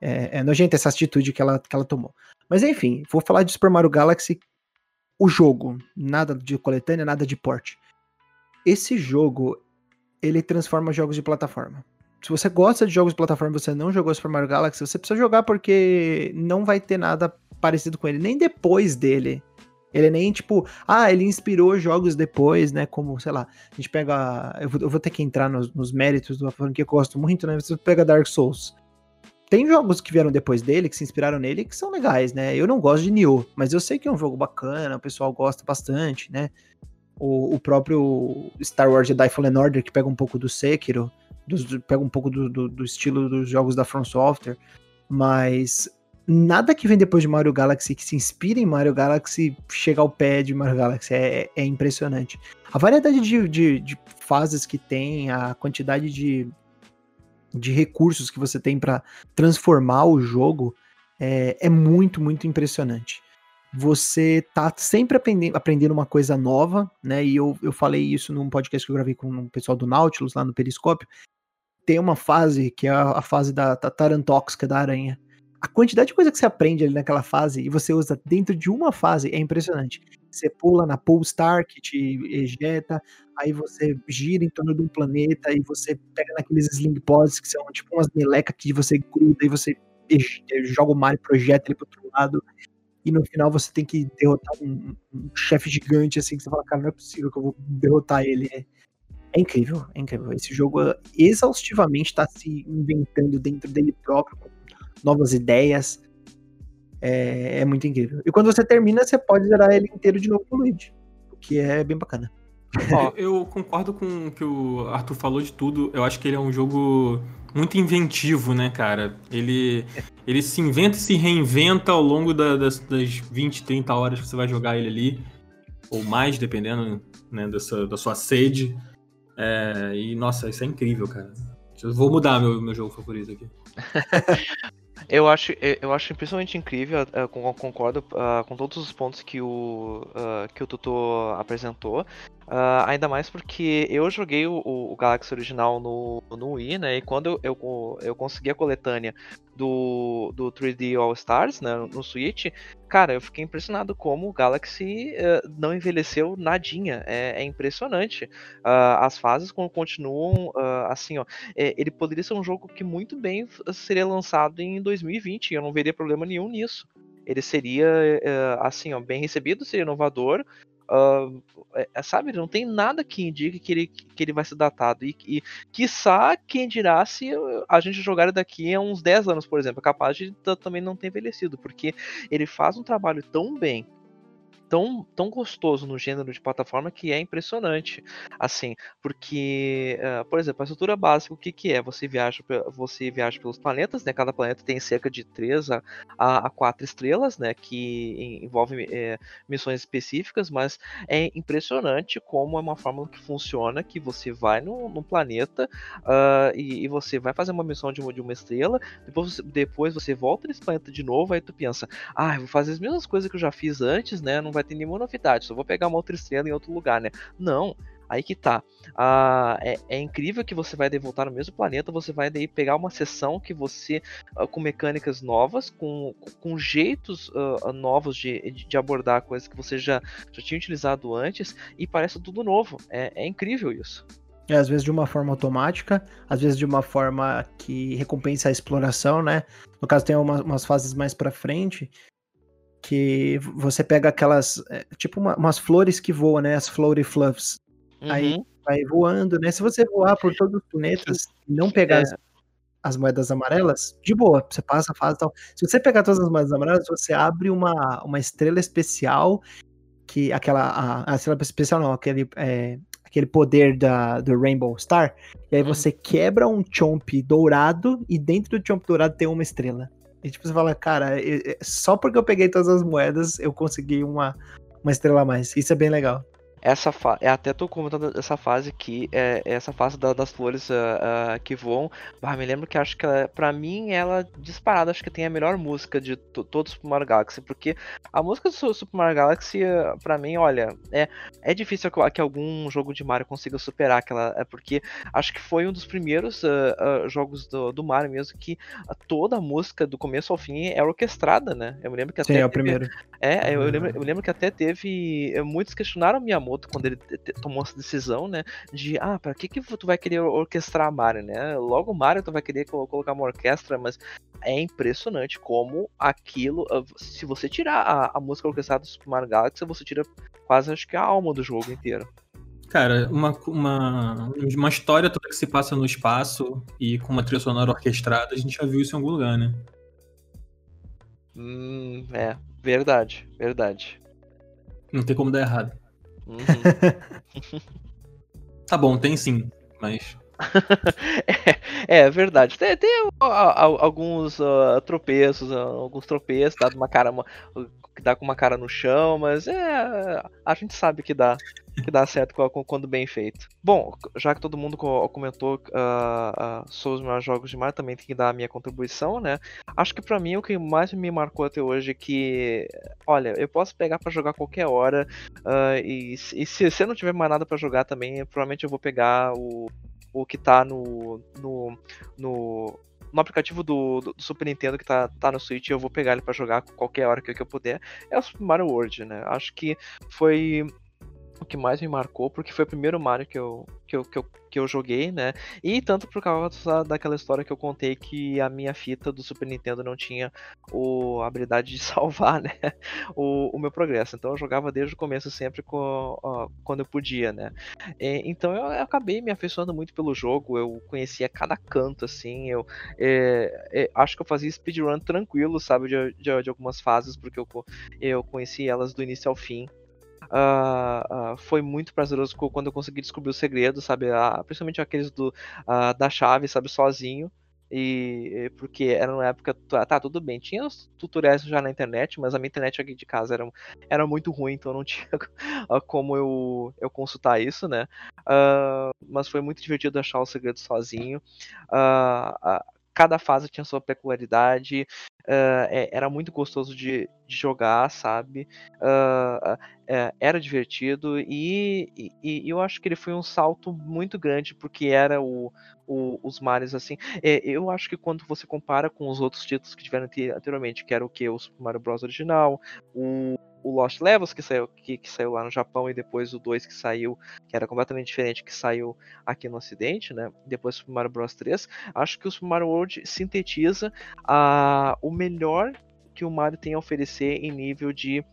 É, é nojento essa atitude que ela, que ela tomou. Mas enfim, vou falar de Super Mario Galaxy, o jogo. Nada de coletânea, nada de porte. Esse jogo, ele transforma jogos de plataforma. Se você gosta de jogos de plataforma e você não jogou Super Mario Galaxy, você precisa jogar porque não vai ter nada parecido com ele. Nem depois dele. Ele nem tipo, ah, ele inspirou jogos depois, né? Como, sei lá, a gente pega. Eu vou, eu vou ter que entrar nos, nos méritos do franquia que eu gosto muito, né? Você pega Dark Souls. Tem jogos que vieram depois dele, que se inspiraram nele, que são legais, né? Eu não gosto de Nioh, mas eu sei que é um jogo bacana, o pessoal gosta bastante, né? O, o próprio Star Wars Jedi Fallen Order, que pega um pouco do Sekiro, dos, pega um pouco do, do, do, estilo dos jogos da From Software, mas nada que vem depois de Mario Galaxy que se inspire em Mario Galaxy chega ao pé de Mario Galaxy. É, é impressionante. A variedade de, de, de, fases que tem, a quantidade de, de recursos que você tem para transformar o jogo é, é, muito, muito impressionante. Você tá sempre aprendendo, uma coisa nova, né? E eu, eu falei isso num podcast que eu gravei com o pessoal do Nautilus lá no Periscópio. Tem uma fase que é a, fase da, da Tarantóxica da aranha a quantidade de coisa que você aprende ali naquela fase e você usa dentro de uma fase é impressionante. Você pula na Pole Star, que te ejeta, aí você gira em torno de um planeta e você pega naqueles Sling Pods, que são tipo umas melecas que você gruda e você joga o Mario, projeta ele pro outro lado. E no final você tem que derrotar um, um chefe gigante, assim, que você fala, cara, não é possível que eu vou derrotar ele. É, incrível, é incrível. Esse jogo exaustivamente está se inventando dentro dele próprio, com novas ideias. É, é, muito incrível. E quando você termina, você pode zerar ele inteiro de novo com o Luigi, o que é bem bacana. Ó, eu concordo com o que o Arthur falou de tudo. Eu acho que ele é um jogo muito inventivo, né, cara? Ele, ele se inventa e se reinventa ao longo da, das, das 20, 30 horas que você vai jogar ele ali. Ou mais, dependendo né, da sua sede. É, e, nossa, isso é incrível, cara. Eu vou mudar meu, meu jogo favorito aqui. Eu acho, eu acho impressionante incrível, eu concordo uh, com todos os pontos que o, uh, que o Tuto apresentou. Uh, ainda mais porque eu joguei o, o, Galaxy original no, no Wii, né? E quando eu, eu, eu consegui a coletânea do, do 3D All Stars, né? No Switch, cara, eu fiquei impressionado como o Galaxy uh, não envelheceu nadinha. É, é impressionante. Uh, as fases continuam assim, ó. É, ele poderia ser um jogo que muito bem seria lançado em 2020. Eu não veria problema nenhum nisso ele seria assim ó, bem recebido, seria inovador, Uh, sabe, não tem nada que indique que ele, que ele vai ser datado. E, e quiçá quem dirá se a gente jogar daqui a uns 10 anos, por exemplo, é capaz de também não ter envelhecido, porque ele faz um trabalho tão bem tão, tão gostoso no gênero de plataforma que é impressionante. Assim, porque, uh, por exemplo, a estrutura básica, o que, que é? Você viaja, você viaja pelos planetas, né? Cada planeta tem cerca de 3 a, a, a 4 estrelas, né? Que envolve é, missões específicas, mas é impressionante como é uma fórmula que funciona, que você vai no, no planeta uh, e, e, você vai fazer uma missão de uma, de uma estrela, depois, depois você volta nesse planeta de novo, aí tu pensa, ah, eu vou fazer as mesmas coisas que eu já fiz antes, né? Não vai ter nenhuma novidade, só vou pegar uma outra estrela em outro lugar, né? Não. Aí que tá. Ah, é, é, incrível que você vai voltar no mesmo planeta, você vai daí pegar uma sessão que você. Uh, com mecânicas novas, com, com jeitos uh, novos de, de abordar coisas que você já, já tinha utilizado antes, e parece tudo novo. É, é incrível isso. É, às vezes de uma forma automática, às vezes de uma forma que recompensa a exploração, né? No caso, tem uma, umas fases mais para frente que você pega aquelas, é, tipo uma, umas flores que voam, né? As floaty fluffs. Uhum. Aí vai voando, né? Se você voar por todos os planetas e não pegar é. as, as, moedas amarelas, de boa, você passa a fase e tal. Se você pegar todas as moedas amarelas, você abre uma, uma estrela especial, que aquela, a, a estrela especial não, aquele, é, aquele poder da, do Rainbow Star, e aí uhum. você quebra um chomp dourado e dentro do chomp dourado tem uma estrela. E tipo, você fala, cara, só porque eu peguei todas as moedas, eu consegui uma, uma estrela a mais. Isso é bem legal. Essa fa... é até tô comentando essa fase aqui, é, é essa fase da, das flores uh, uh, que voam. Ah, me lembro que acho que ela, pra mim ela disparada acho que tem a melhor música de todos Super Mario Galaxy, porque a música do Super Mario Galaxy, pra mim, olha, é, é difícil que, que algum jogo de Mario consiga superar aquela, é porque acho que foi um dos primeiros uh, jogos do, do Mario mesmo que toda a música do começo ao fim é orquestrada, né? Eu me lembro que até Sim, é o primeiro. É, eu, eu, lembro, eu lembro que até teve muitos questionaram Miyamoto Miyamoto quando ele tomou essa decisão, né? De, ah, para que que tu vai querer orquestrar Mario, né? Logo Mario tu vai querer colocar uma orquestra, mas é impressionante como aquilo, ah, se você tirar a, a música orquestrada do Super Mario Galaxy, você tira quase acho que a alma do jogo inteiro. Cara, uma, uma, uma história toda que se passa no espaço e com uma trilha sonora orquestrada, a gente já viu isso em algum lugar, né? Hum, é, verdade, verdade. Não tem como dar errado. Uhum. tá bom, tem sim, mas. é, é, verdade. Tem, tem alguns uh, tropeços, uh, alguns tropeços, dá uma cara, uma, dá com uma cara no chão, mas é, a gente sabe que dá que dá certo quando bem feito. Bom, já que todo mundo comentou uh, uh, sobre os meus jogos de Mario, também tem que dar a minha contribuição, né? Acho que para mim o que mais me marcou até hoje é que, olha, eu posso pegar para jogar qualquer hora uh, e, e, se, se eu não tiver mais nada para jogar também, provavelmente eu vou pegar o, o que tá no, no, no no aplicativo do, do, do, Super Nintendo que tá, tá no Switch, eu vou pegar ele para jogar qualquer hora que, que eu puder, é o Super Mario World, né? Acho que foi o que mais me marcou, porque foi o primeiro Mario que eu, que eu, que eu, que eu joguei, né? E tanto por causa daquela história que eu contei que a minha fita do Super Nintendo não tinha o, a habilidade de salvar, né? O, o meu progresso. Então eu jogava desde o começo sempre com, ó, quando eu podia, né? E, então eu, eu, acabei me afeiçoando muito pelo jogo, eu conhecia cada canto, assim. Eu é, é, acho que eu fazia speedrun tranquilo, sabe? De, de, de algumas fases, porque eu, eu conheci elas do início ao fim. Uh, uh, foi muito prazeroso quando eu consegui descobrir o segredo, sabe? Uh, principalmente aqueles do, da chave, sabe? Sozinho. E porque era uma época, tá, tudo bem, tinha os tutoriais já na internet, mas a minha internet aqui de casa era, era muito ruim, então não tinha como eu, eu consultar isso, né? Uh, mas foi muito divertido achar o segredo sozinho. Uh, cada fase tinha sua peculiaridade, uh, era muito gostoso de, de jogar, sabe? Uh, era divertido e, e, e, eu acho que ele foi um salto muito grande porque era o, o os mares assim. É, eu acho que quando você compara com os outros títulos que tiveram anteriormente, que era o que o Super Mario Bros original, o o Lost Levels, que saiu, que, que, saiu lá no Japão, e depois o 2 que saiu, que era completamente diferente, que saiu aqui no Ocidente, né? Depois o Super Mario Bros 3. Acho que o Super Mario World sintetiza a, o melhor que o Mario tem a oferecer em nível de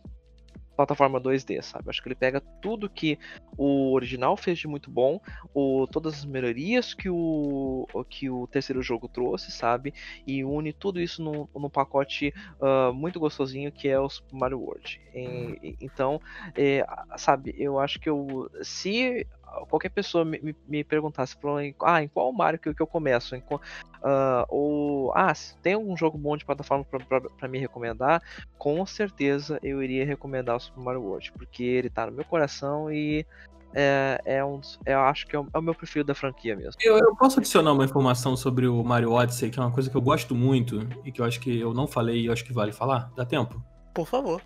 plataforma 2D, sabe? Acho que ele pega tudo que o original fez de muito bom, o, todas as melhorias que o, que o terceiro jogo trouxe, sabe? E une tudo isso num, num pacote uh, muito gostosinho que é o Super Mario World. E, então, é, sabe, eu acho que eu, se qualquer pessoa me, me perguntasse ah, em qual Mario que, que eu começo, em, uh, ou ah, tem algum jogo bom de plataforma para me recomendar, com certeza eu iria recomendar o Super Mario World, porque ele tá no meu coração e é, é um, eu acho que é o, é o, meu preferido da franquia mesmo. Eu, eu, posso adicionar uma informação sobre o Mario Odyssey, que é uma coisa que eu gosto muito e que eu acho que eu não falei e eu acho que vale falar? Dá tempo? Por favor.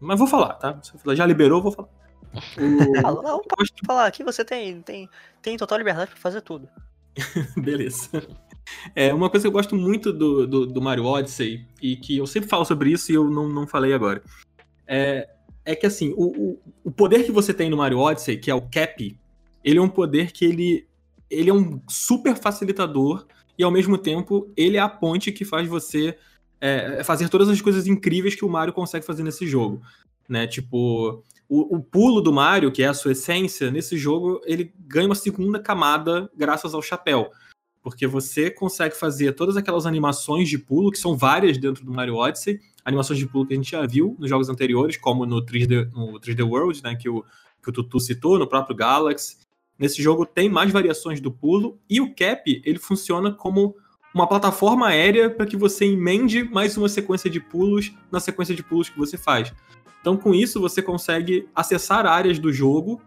Mas vou falar, tá? Você já liberou, vou falar. Não, pode falar aqui, você tem, tem, tem total liberdade para fazer tudo. Beleza. É uma coisa que eu gosto muito do, do, do, Mario Odyssey, e que eu sempre falo sobre isso e eu não, não falei agora. É, é que assim, o, o, o poder que você tem no Mario Odyssey, que é o Cap, ele é um poder que ele, ele é um super facilitador e ao mesmo tempo ele é a ponte que faz você é, fazer todas as coisas incríveis que o Mario consegue fazer nesse jogo. Né? Tipo, o, o, pulo do Mario, que é a sua essência, nesse jogo ele ganha uma segunda camada graças ao chapéu. Porque você consegue fazer todas aquelas animações de pulo, que são várias dentro do Mario Odyssey, animações de pulo que a gente já viu nos jogos anteriores, como no 3D, no 3D World, né, que o, que o Tutu citou, no próprio Galaxy. Nesse jogo tem mais variações do pulo, e o Cap ele funciona como uma plataforma aérea para que você emende mais uma sequência de pulos na sequência de pulos que você faz. Então, com isso, você consegue acessar áreas do jogo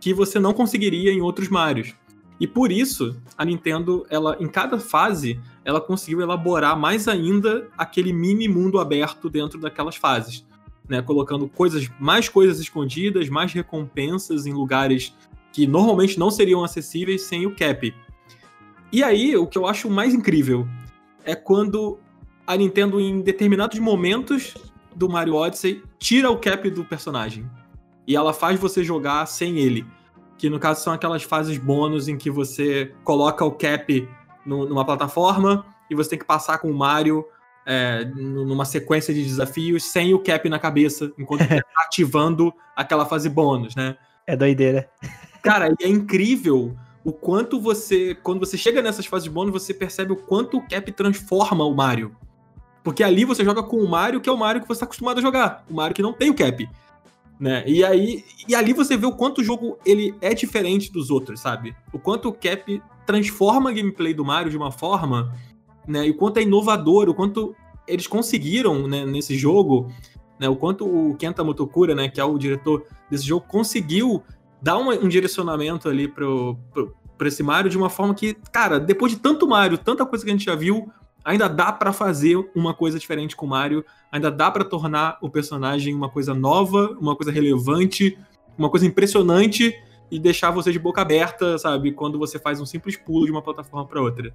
que você não conseguiria em outros Marios. E por isso, a Nintendo, ela em cada fase, ela conseguiu elaborar mais ainda aquele mini mundo aberto dentro daquelas fases, né, colocando coisas, mais coisas escondidas, mais recompensas em lugares que normalmente não seriam acessíveis sem o cap. E aí, o que eu acho mais incrível é quando a Nintendo, em determinados momentos do Mario Odyssey, tira o cap do personagem. E ela faz você jogar sem ele. Que no caso são aquelas fases bônus em que você coloca o cap no, numa plataforma e você tem que passar com o Mario é, numa sequência de desafios sem o cap na cabeça, enquanto tá ativando aquela fase bônus, né? É doideira. Cara, é incrível o quanto você. Quando você chega nessas fases bônus, você percebe o quanto o cap transforma o Mario. Porque ali você joga com o Mario, que é o Mario que você está acostumado a jogar. O Mario que não tem o cap. Né? E aí e ali você vê o quanto o jogo ele é diferente dos outros, sabe? O quanto o cap transforma a gameplay do Mario de uma forma, né? E o quanto é inovador, o quanto eles conseguiram, né, nesse jogo, né, o quanto o Kenta Motokura, né, que é o diretor desse jogo, conseguiu dar uma, um direcionamento ali pro, pro, pro esse Mario de uma forma que, cara, depois de tanto Mario, tanta coisa que a gente já viu, ainda dá para fazer uma coisa diferente com o Mario, ainda dá para tornar o personagem uma coisa nova, uma coisa relevante, uma coisa impressionante e deixar você de boca aberta, sabe, quando você faz um simples pulo de uma plataforma para outra.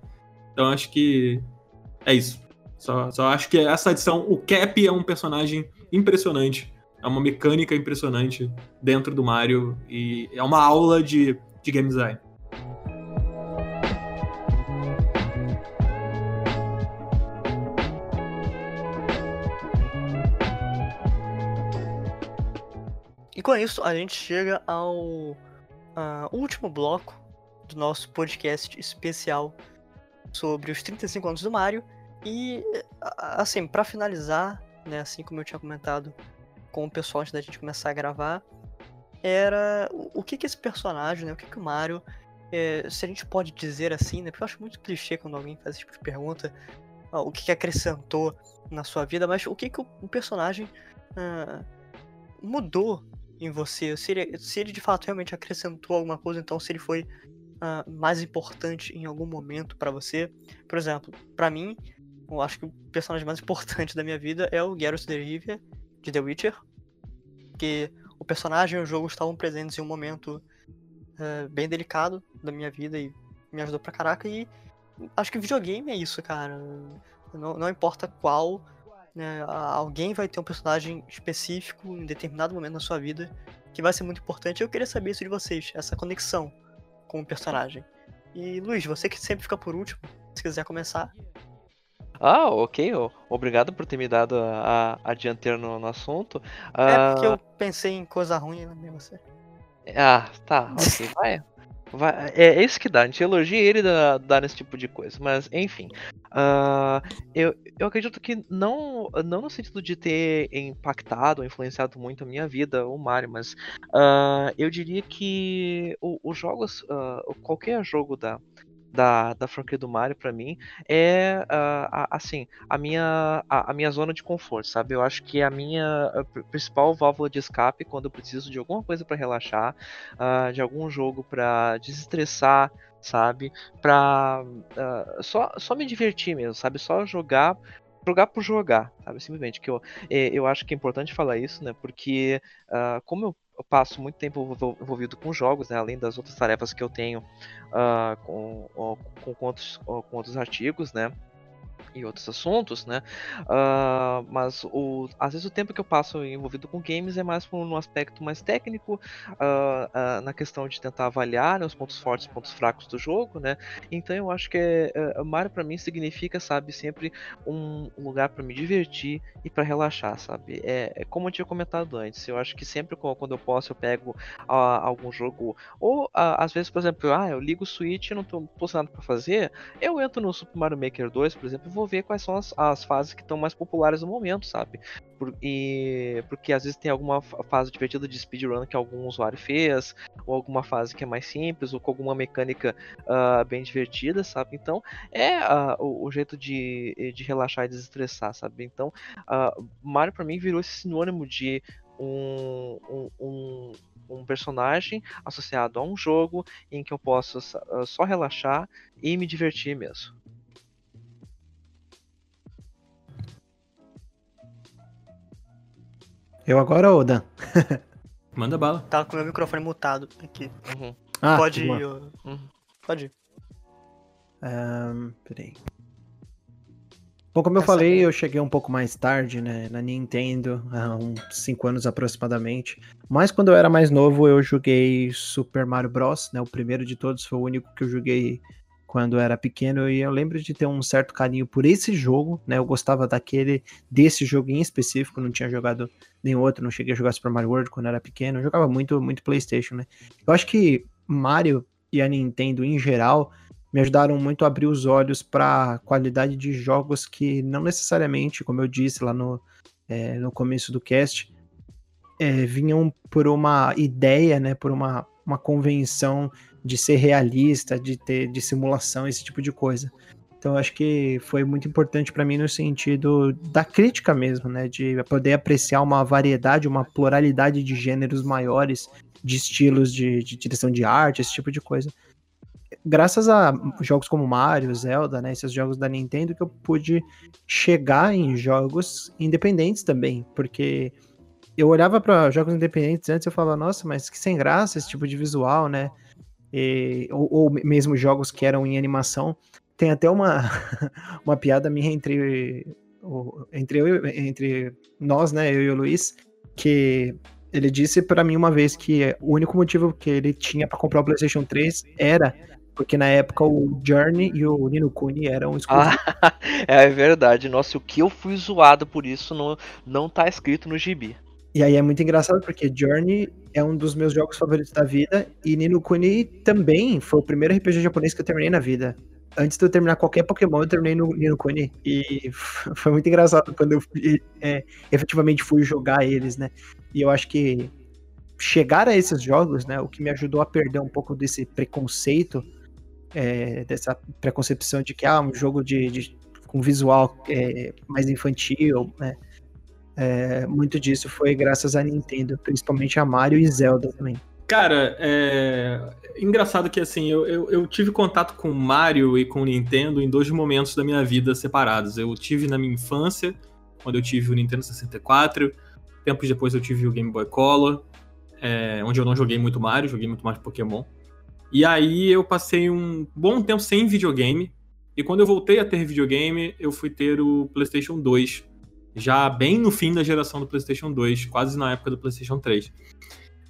Então acho que é isso. Só, só acho que essa edição, o Cap é um personagem impressionante, é uma mecânica impressionante dentro do Mario e é uma aula de, de game design. Com isso, a gente chega ao uh, último bloco do nosso podcast especial sobre os 35 anos do Mario. E, assim, para finalizar, né, assim como eu tinha comentado com o pessoal antes da gente começar a gravar, era o, que que esse personagem, né, o que que o Mario, é, se a gente pode dizer assim, né, porque eu acho muito clichê quando alguém faz esse tipo de pergunta, uh, o que que acrescentou na sua vida, mas o que que o, o personagem uh, mudou em você, se ele, se ele de fato realmente acrescentou alguma coisa, então se ele foi uh, mais importante em algum momento para você. Por exemplo, para mim, eu acho que o personagem mais importante da minha vida é o Geralt de Rivia, de The Witcher, que o personagem e o jogo estavam presentes em um momento uh, bem delicado da minha vida e me ajudou pra caraca, e acho que videogame é isso, cara. Não, não importa qual né, alguém vai ter um personagem específico em determinado momento na sua vida que vai ser muito importante. Eu queria saber isso de vocês, essa conexão com o personagem. E Luiz, você que sempre fica por último, se quiser começar. Ah, ok. Obrigado por ter me dado a, a, dianteira no, no assunto. É porque eu ah, pensei em coisa ruim lembrei você. Ah, tá. Ok, vai. É, é isso que dá, a gente elogia ele dar da nesse tipo de coisa. Mas, enfim. Uh, eu, eu acredito que não, não no sentido de ter impactado ou influenciado muito a minha vida, o Mario, mas uh, eu diria que os jogos, uh, qualquer jogo da, da, da franquia do Mario para mim é uh, a, assim a minha a, a, minha zona de conforto sabe? Eu acho que a minha principal válvula de escape quando eu preciso de alguma coisa para relaxar uh, de algum jogo para desestressar sabe? Para uh, só só me divertir mesmo sabe? Só jogar jogar por jogar, sabe? Simplesmente que eu, eh, eu acho que é importante falar isso, né? Porque uh, como eu eu passo muito tempo envolvido com jogos, né, além das outras tarefas que eu tenho uh, com, com, com, outros, com outros artigos, né? E outros assuntos, né? Uh, mas o, às vezes o tempo que eu passo envolvido com games é mais por um aspecto mais técnico, uh, uh, na questão de tentar avaliar né, os pontos fortes e pontos fracos do jogo, né? Então eu acho que é, é, Mario para mim significa, sabe, sempre um, lugar para me divertir e para relaxar, sabe? É, é, como eu tinha comentado antes, eu acho que sempre quando eu posso eu pego algum jogo, ou às vezes, por exemplo, ah, eu ligo o Switch e não tô, nada para fazer, eu entro no Super Mario Maker 2, por exemplo, e vou ver quais são as, as fases que estão mais populares no momento, sabe? Por, e, porque às vezes tem alguma fase divertida de speedrun que algum usuário fez, ou alguma fase que é mais simples, ou com alguma mecânica uh, bem divertida, sabe? Então é uh, o, o, jeito de, de relaxar e desestressar, sabe? Então uh, Mario para mim virou esse sinônimo de um, um, um, um personagem associado a um jogo em que eu possa uh, só relaxar e me divertir mesmo. Eu agora ou Dan? Manda bala. Tava com o meu microfone mutado aqui. Uhum. Ah, Pode ir. eu- Uhum. Pode ir. Ahn, peraí. Bom, como eu Tá falei, sabendo. eu cheguei um pouco mais tarde, né, na Nintendo, há uns 5 anos aproximadamente. Mas quando eu era mais novo, eu joguei Super Mario Bros, né, o primeiro de todos, foi o único que eu joguei quando era pequeno, e eu lembro de ter um certo carinho por esse jogo, né, eu gostava daquele, desse jogo em específico, não tinha jogado nenhum outro, não cheguei a jogar Super Mario World quando era pequeno, eu jogava muito, muito Playstation, né. Eu acho que Mario e a Nintendo em geral me ajudaram muito a abrir os olhos para qualidade de jogos que não necessariamente, como eu disse lá no, é, no começo do cast, é, vinham por uma ideia, né, por uma, uma convenção de ser realista, de ter de simulação, esse tipo de coisa. Então acho que foi muito importante para mim no sentido da crítica mesmo, né, de poder apreciar uma variedade, uma pluralidade de gêneros maiores, de estilos de, de direção de arte, esse tipo de coisa graças a jogos como Mario, Zelda, né, esses jogos da Nintendo que eu pude chegar em jogos independentes também, porque eu olhava para jogos independentes antes e eu falava, nossa, mas que sem graça esse tipo de visual, né? E- ou, ou mesmo jogos que eram em animação. Tem até uma, uma piada minha entre, entre, eu, e- entre nós, né, eu e o Luiz, que ele disse pra mim uma vez que o único motivo que ele tinha pra comprar o PlayStation 3 era porque na época o Journey e o Nino Kuni eram exclusivos. Ah, é verdade. Nossa, o que eu fui zoado por isso não, não tá escrito no gibi. E aí é muito engraçado porque Journey é um dos meus jogos favoritos da vida e Nino Kuni também foi o primeiro RPG japonês que eu terminei na vida. Antes de eu terminar qualquer Pokémon, eu terminei no Nino Kuni. E foi muito engraçado quando eu fui, é, efetivamente fui jogar eles, né? E eu acho que chegar a esses jogos, né, o que me ajudou a perder um pouco desse preconceito, é, dessa preconcepção de que ah, um jogo de, de- com visual é, mais infantil, né? É, muito disso foi graças à Nintendo, principalmente a Mario e Zelda também. Cara, é engraçado que assim, eu, eu, eu tive contato com Mario e com Nintendo em dois momentos da minha vida separados. Eu tive na minha infância, quando eu tive o Nintendo 64, tempos depois eu tive o Game Boy Color, é, onde eu não joguei muito Mario, joguei muito mais Pokémon. E aí eu passei um bom tempo sem videogame, e quando eu voltei a ter videogame, eu fui ter o PlayStation 2, já bem no fim da geração do PlayStation 2, quase na época do PlayStation 3.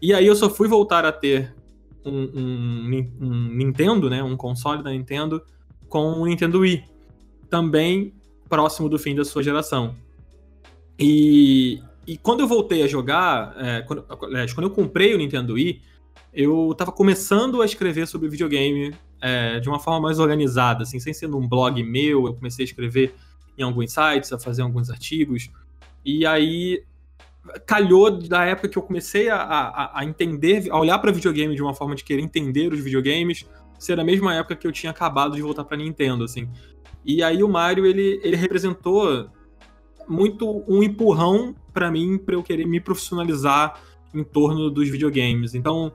E aí eu só fui voltar a ter um, um um Nintendo, né, um console da Nintendo, com o Nintendo Wii, também próximo do fim da sua geração. E, e quando eu voltei a jogar, é, quando, aliás, quando eu comprei o Nintendo Wii, eu tava começando a escrever sobre videogame é, de uma forma mais organizada, assim, sem ser num blog meu, eu comecei a escrever em alguns sites, a fazer alguns artigos, e aí calhou da época que eu comecei a, a, a entender, a olhar para videogame de uma forma de querer entender os videogames, ser a mesma época que eu tinha acabado de voltar para Nintendo, assim. E aí o Mario ele, ele representou muito um empurrão para mim para eu querer me profissionalizar em torno dos videogames. Então,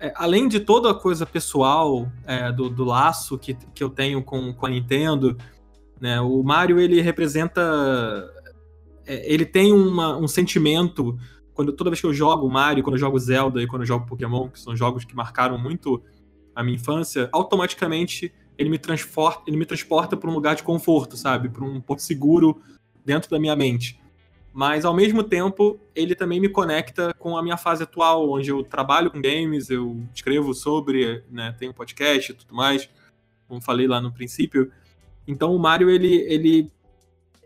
é, além de toda a coisa pessoal é, do, do laço que, que eu tenho com, com a Nintendo, né, o Mario ele representa é, ele tem uma- um sentimento quando toda vez que eu jogo Mario, quando eu jogo Zelda e quando eu jogo Pokémon, que são jogos que marcaram muito a minha infância, automaticamente ele me transporta, ele me transporta para um lugar de conforto, sabe, para um porto seguro dentro da minha mente. Mas ao mesmo tempo, ele também me conecta com a minha fase atual, onde eu trabalho com games, eu escrevo sobre, né, tenho podcast e tudo mais, como falei lá no princípio. Então o Mario ele ele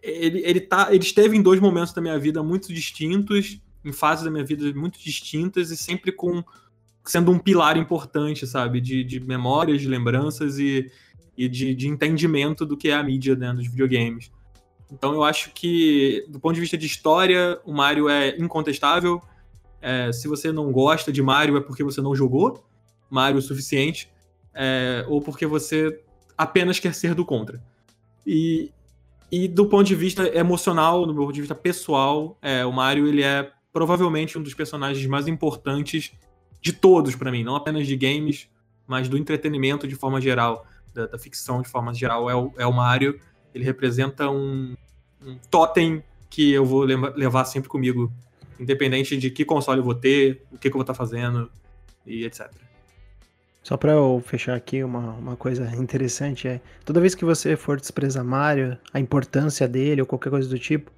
ele, ele, tá, ele esteve em dois momentos da minha vida muito distintos, em fases da minha vida muito distintas e sempre com sendo um pilar importante, sabe, de, de memórias, de lembranças e, e de, de entendimento do que é a mídia né, dos videogames. Então eu acho que, do ponto de vista de história, o Mario é incontestável. É, se você não gosta de Mario é porque você não jogou Mario o suficiente, é, ou porque você apenas quer ser do contra. E, e do ponto de vista emocional, do ponto de vista pessoal, é, o Mario ele é provavelmente um dos personagens mais importantes de todos para mim, não apenas de games, mas do entretenimento de forma geral, da, da ficção de forma geral, é o, é o Mario. Ele representa um, um totem que eu vou levar sempre comigo, independente de que console eu vou ter, o que, que eu vou estar tá fazendo e etc. Só para eu fechar aqui, uma, uma coisa interessante é: toda vez que você for desprezar Mario, a importância dele ou qualquer coisa do tipo,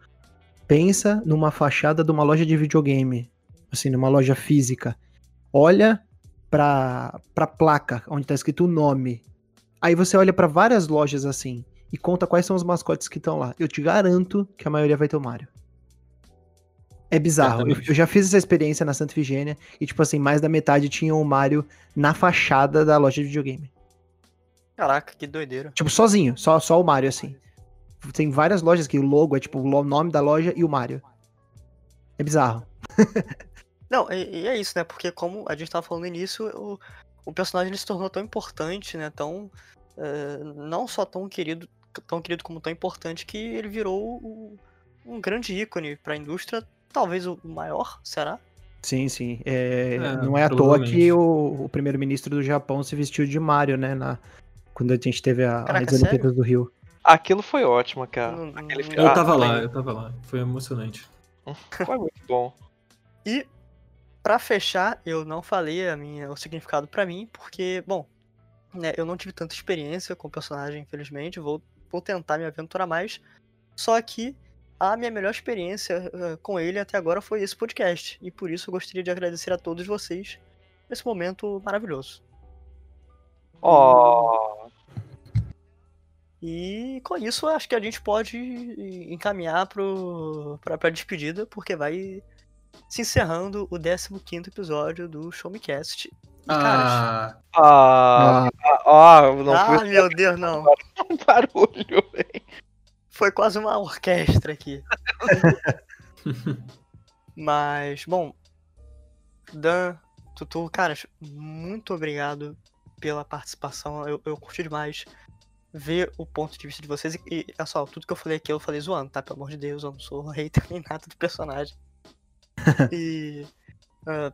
pensa numa fachada de uma loja de videogame, assim, numa loja física. Olha pra, pra placa onde tá escrito o nome. Aí você olha para várias lojas assim e conta quais são os mascotes que estão lá. Eu te garanto que a maioria vai ter o Mario. É bizarro. Eu, eu, já fiz essa experiência na Santa Efigênia e, tipo assim, mais da metade tinha o Mario na fachada da loja de videogame. Caraca, que doideira. Tipo, sozinho, só, só o Mario, assim. Tem várias lojas que o logo é tipo o nome da loja e o Mario. É bizarro. Não, e, e, é isso, né? Porque como a gente tava falando no início, o, o personagem se tornou tão importante, né? Tão. Uh, não só tão querido, tão querido como tão importante que ele virou um grande ícone para a indústria, talvez o maior, será? Sim, sim. É, é, não é à toa que o, o primeiro-ministro do Japão se vestiu de Mario, né? Na, quando a gente teve a, Caraca, as Olimpíadas do Rio. Aquilo foi ótimo, cara. Não, eu tava lá, eu tava lá. Foi emocionante. Foi muito bom. E para fechar, eu não falei a minha, o significado para mim, porque, bom, né, eu não tive tanta experiência com o personagem, infelizmente. Vou, vou tentar me aventurar mais. Só que a minha melhor experiência uh, com ele até agora foi esse podcast. E por isso eu gostaria de agradecer a todos vocês nesse momento maravilhoso. Oh. E com isso acho que a gente pode encaminhar para a despedida, porque vai se encerrando o 15 episódio do Show Me Cast. ah, ah, ah, ah, não ah meu Deus, não. Um barulho, velho. Foi quase uma orquestra aqui. Mas, bom, Dan, Tutu, cara, muito obrigado pela participação. Eu, eu curti demais ver o ponto de vista de vocês. E, olha só, tudo que eu falei aqui eu falei zoando, tá? Pelo amor de Deus, eu não sou hater nem nada do personagem. e. Uh,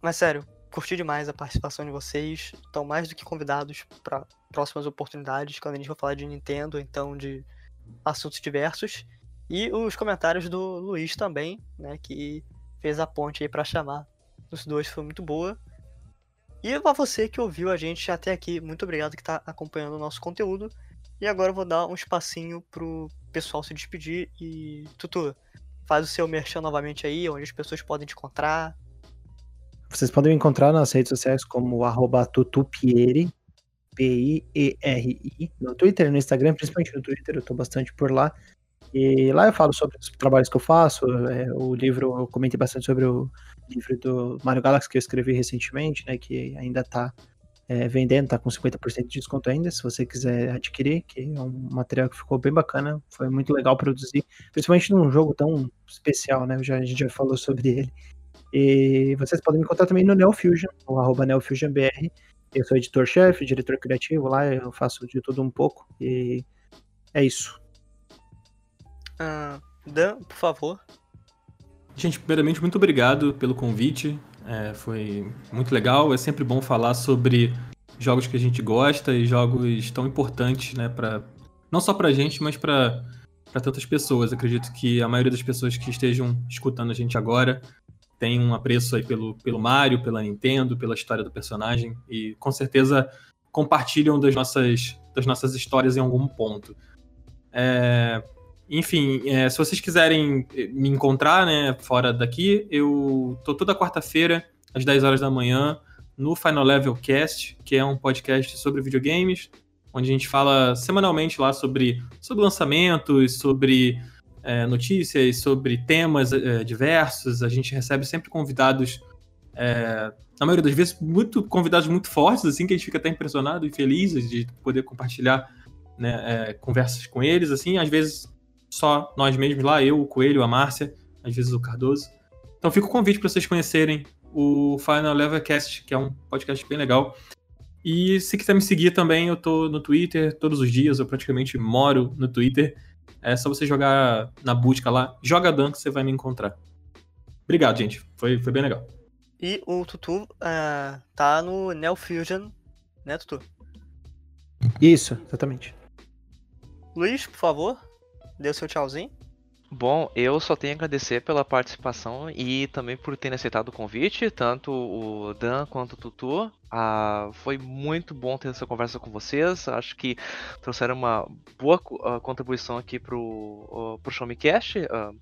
mas sério, curti demais a participação de vocês. Estão mais do que convidados para próximas oportunidades, quando a gente vai falar de Nintendo, então de assuntos diversos. E os comentários do Luiz também, né? Que fez a ponte aí para chamar os dois, foi muito boa. E a você que ouviu a gente até aqui, muito obrigado que está acompanhando o nosso conteúdo. E agora eu vou dar um espacinho pro pessoal se despedir e Tutu, faz o seu merchan novamente aí, onde as pessoas podem te encontrar. Vocês podem me encontrar nas redes sociais como tutupieri, P-I-E-R-I, no Twitter, no Instagram, principalmente no Twitter, eu tô bastante por lá. E lá eu falo sobre os trabalhos que eu faço, é, o livro, eu comentei bastante sobre o livro do Mario Galaxy que eu escrevi recentemente, né, que ainda tá é, vendendo, tá com 50% de desconto ainda, se você quiser adquirir, que é um material que ficou bem bacana, foi muito legal produzir, principalmente num jogo tão especial, né, já, a gente já falou sobre ele. E vocês podem me encontrar também no NeoFusion, o arroba NeoFusionBR, eu sou editor-chefe, diretor criativo lá, eu faço de tudo um pouco, e é isso. Uh, Dan, por favor. Gente, primeiramente, muito obrigado pelo convite. É, foi muito legal. É sempre bom falar sobre jogos que a gente gosta e jogos tão importantes, né, para não só pra gente, mas para para tantas pessoas. Acredito que a maioria das pessoas que estejam escutando a gente agora tem um apreço aí pelo, pelo Mario, pela Nintendo, pela história do personagem e com certeza compartilham das nossas, das nossas histórias em algum ponto. É, enfim, é, se vocês quiserem me encontrar, né, fora daqui, eu tô toda quarta-feira, às 10 horas da manhã, no Final Level Cast, que é um podcast sobre videogames, onde a gente fala semanalmente lá sobre, sobre lançamentos, sobre é, notícias, sobre temas é, diversos. A gente recebe sempre convidados, é, na maioria das vezes, muito convidados muito fortes, assim, que a gente fica até impressionado e feliz de poder compartilhar né, conversas com eles, assim, às vezes só nós mesmos lá, eu, o Coelho, a Márcia, às vezes o Cardoso. Então fica o convite para vocês conhecerem o Final Level Cast, que é um podcast bem legal. E se quiser me seguir também, eu tô no Twitter todos os dias, eu praticamente moro no Twitter. É só você jogar na busca lá, Joga Dan que você vai me encontrar. Obrigado, gente. Foi, foi bem legal. E o Tutu uh, tá no Neo Fusion, né, Tutu? Isso, exatamente. Luiz, por favor, dê o seu tchauzinho. Bom, eu só tenho a agradecer pela participação e também por terem aceitado o convite, tanto o Dan quanto o Tutu. Ah, foi muito bom ter essa conversa com vocês. Acho que trouxeram uma boa uh, contribuição aqui pro, uh, pro Show Me Cast, uh,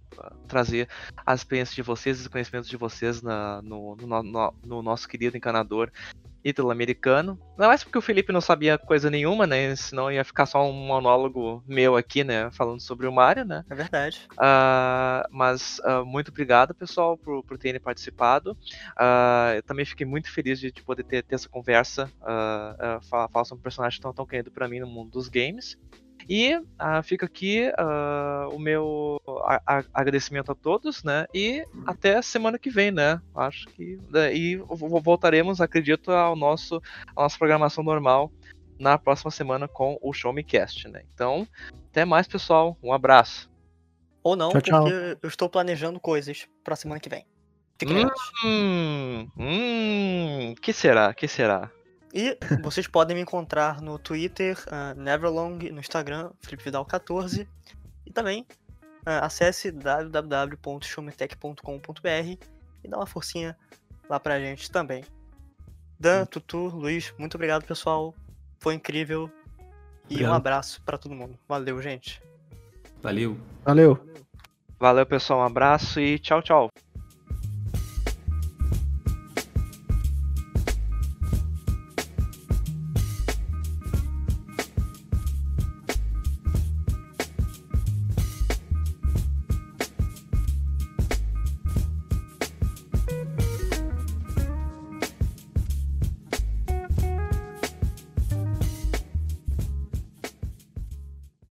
trazer as experiências de vocês e os conhecimentos de vocês na, no, no, no, no nosso querido encanador ítalo-americano. Não mais porque o Felipe não sabia coisa nenhuma, né? Senão ia ficar só um monólogo meu aqui, né? Falando sobre o Mario, né? É verdade. Uh, mas uh, muito obrigado, pessoal, por, por terem participado. Uh, eu também fiquei muito feliz de, de poder ter, ter, essa conversa, falar, falar sobre um personagem tão, tão querido para mim no mundo dos games. E uh, fica aqui uh, o meu agradecimento a todos, né? E até semana que vem, né? Acho que. Né? E voltaremos, acredito, ao nosso, à nossa programação normal na próxima semana com o Show Me Cast, né? Então, até mais, pessoal. Um abraço. Ou não, tchau, tchau. porque eu estou planejando coisas pra semana que vem. Fiquem hum, hum, que será? Que será? E vocês podem me encontrar no Twitter, uh, Neverlong, no Instagram, FelipeVidal14. E também uh, acesse www.showmetech.com.br e dá uma forcinha lá pra gente também. Dan, Tutu, Luiz, muito obrigado, pessoal. Foi incrível. E obrigado. um abraço para todo mundo. Valeu, gente. Valeu. Valeu. Valeu, pessoal. Um abraço e tchau, tchau.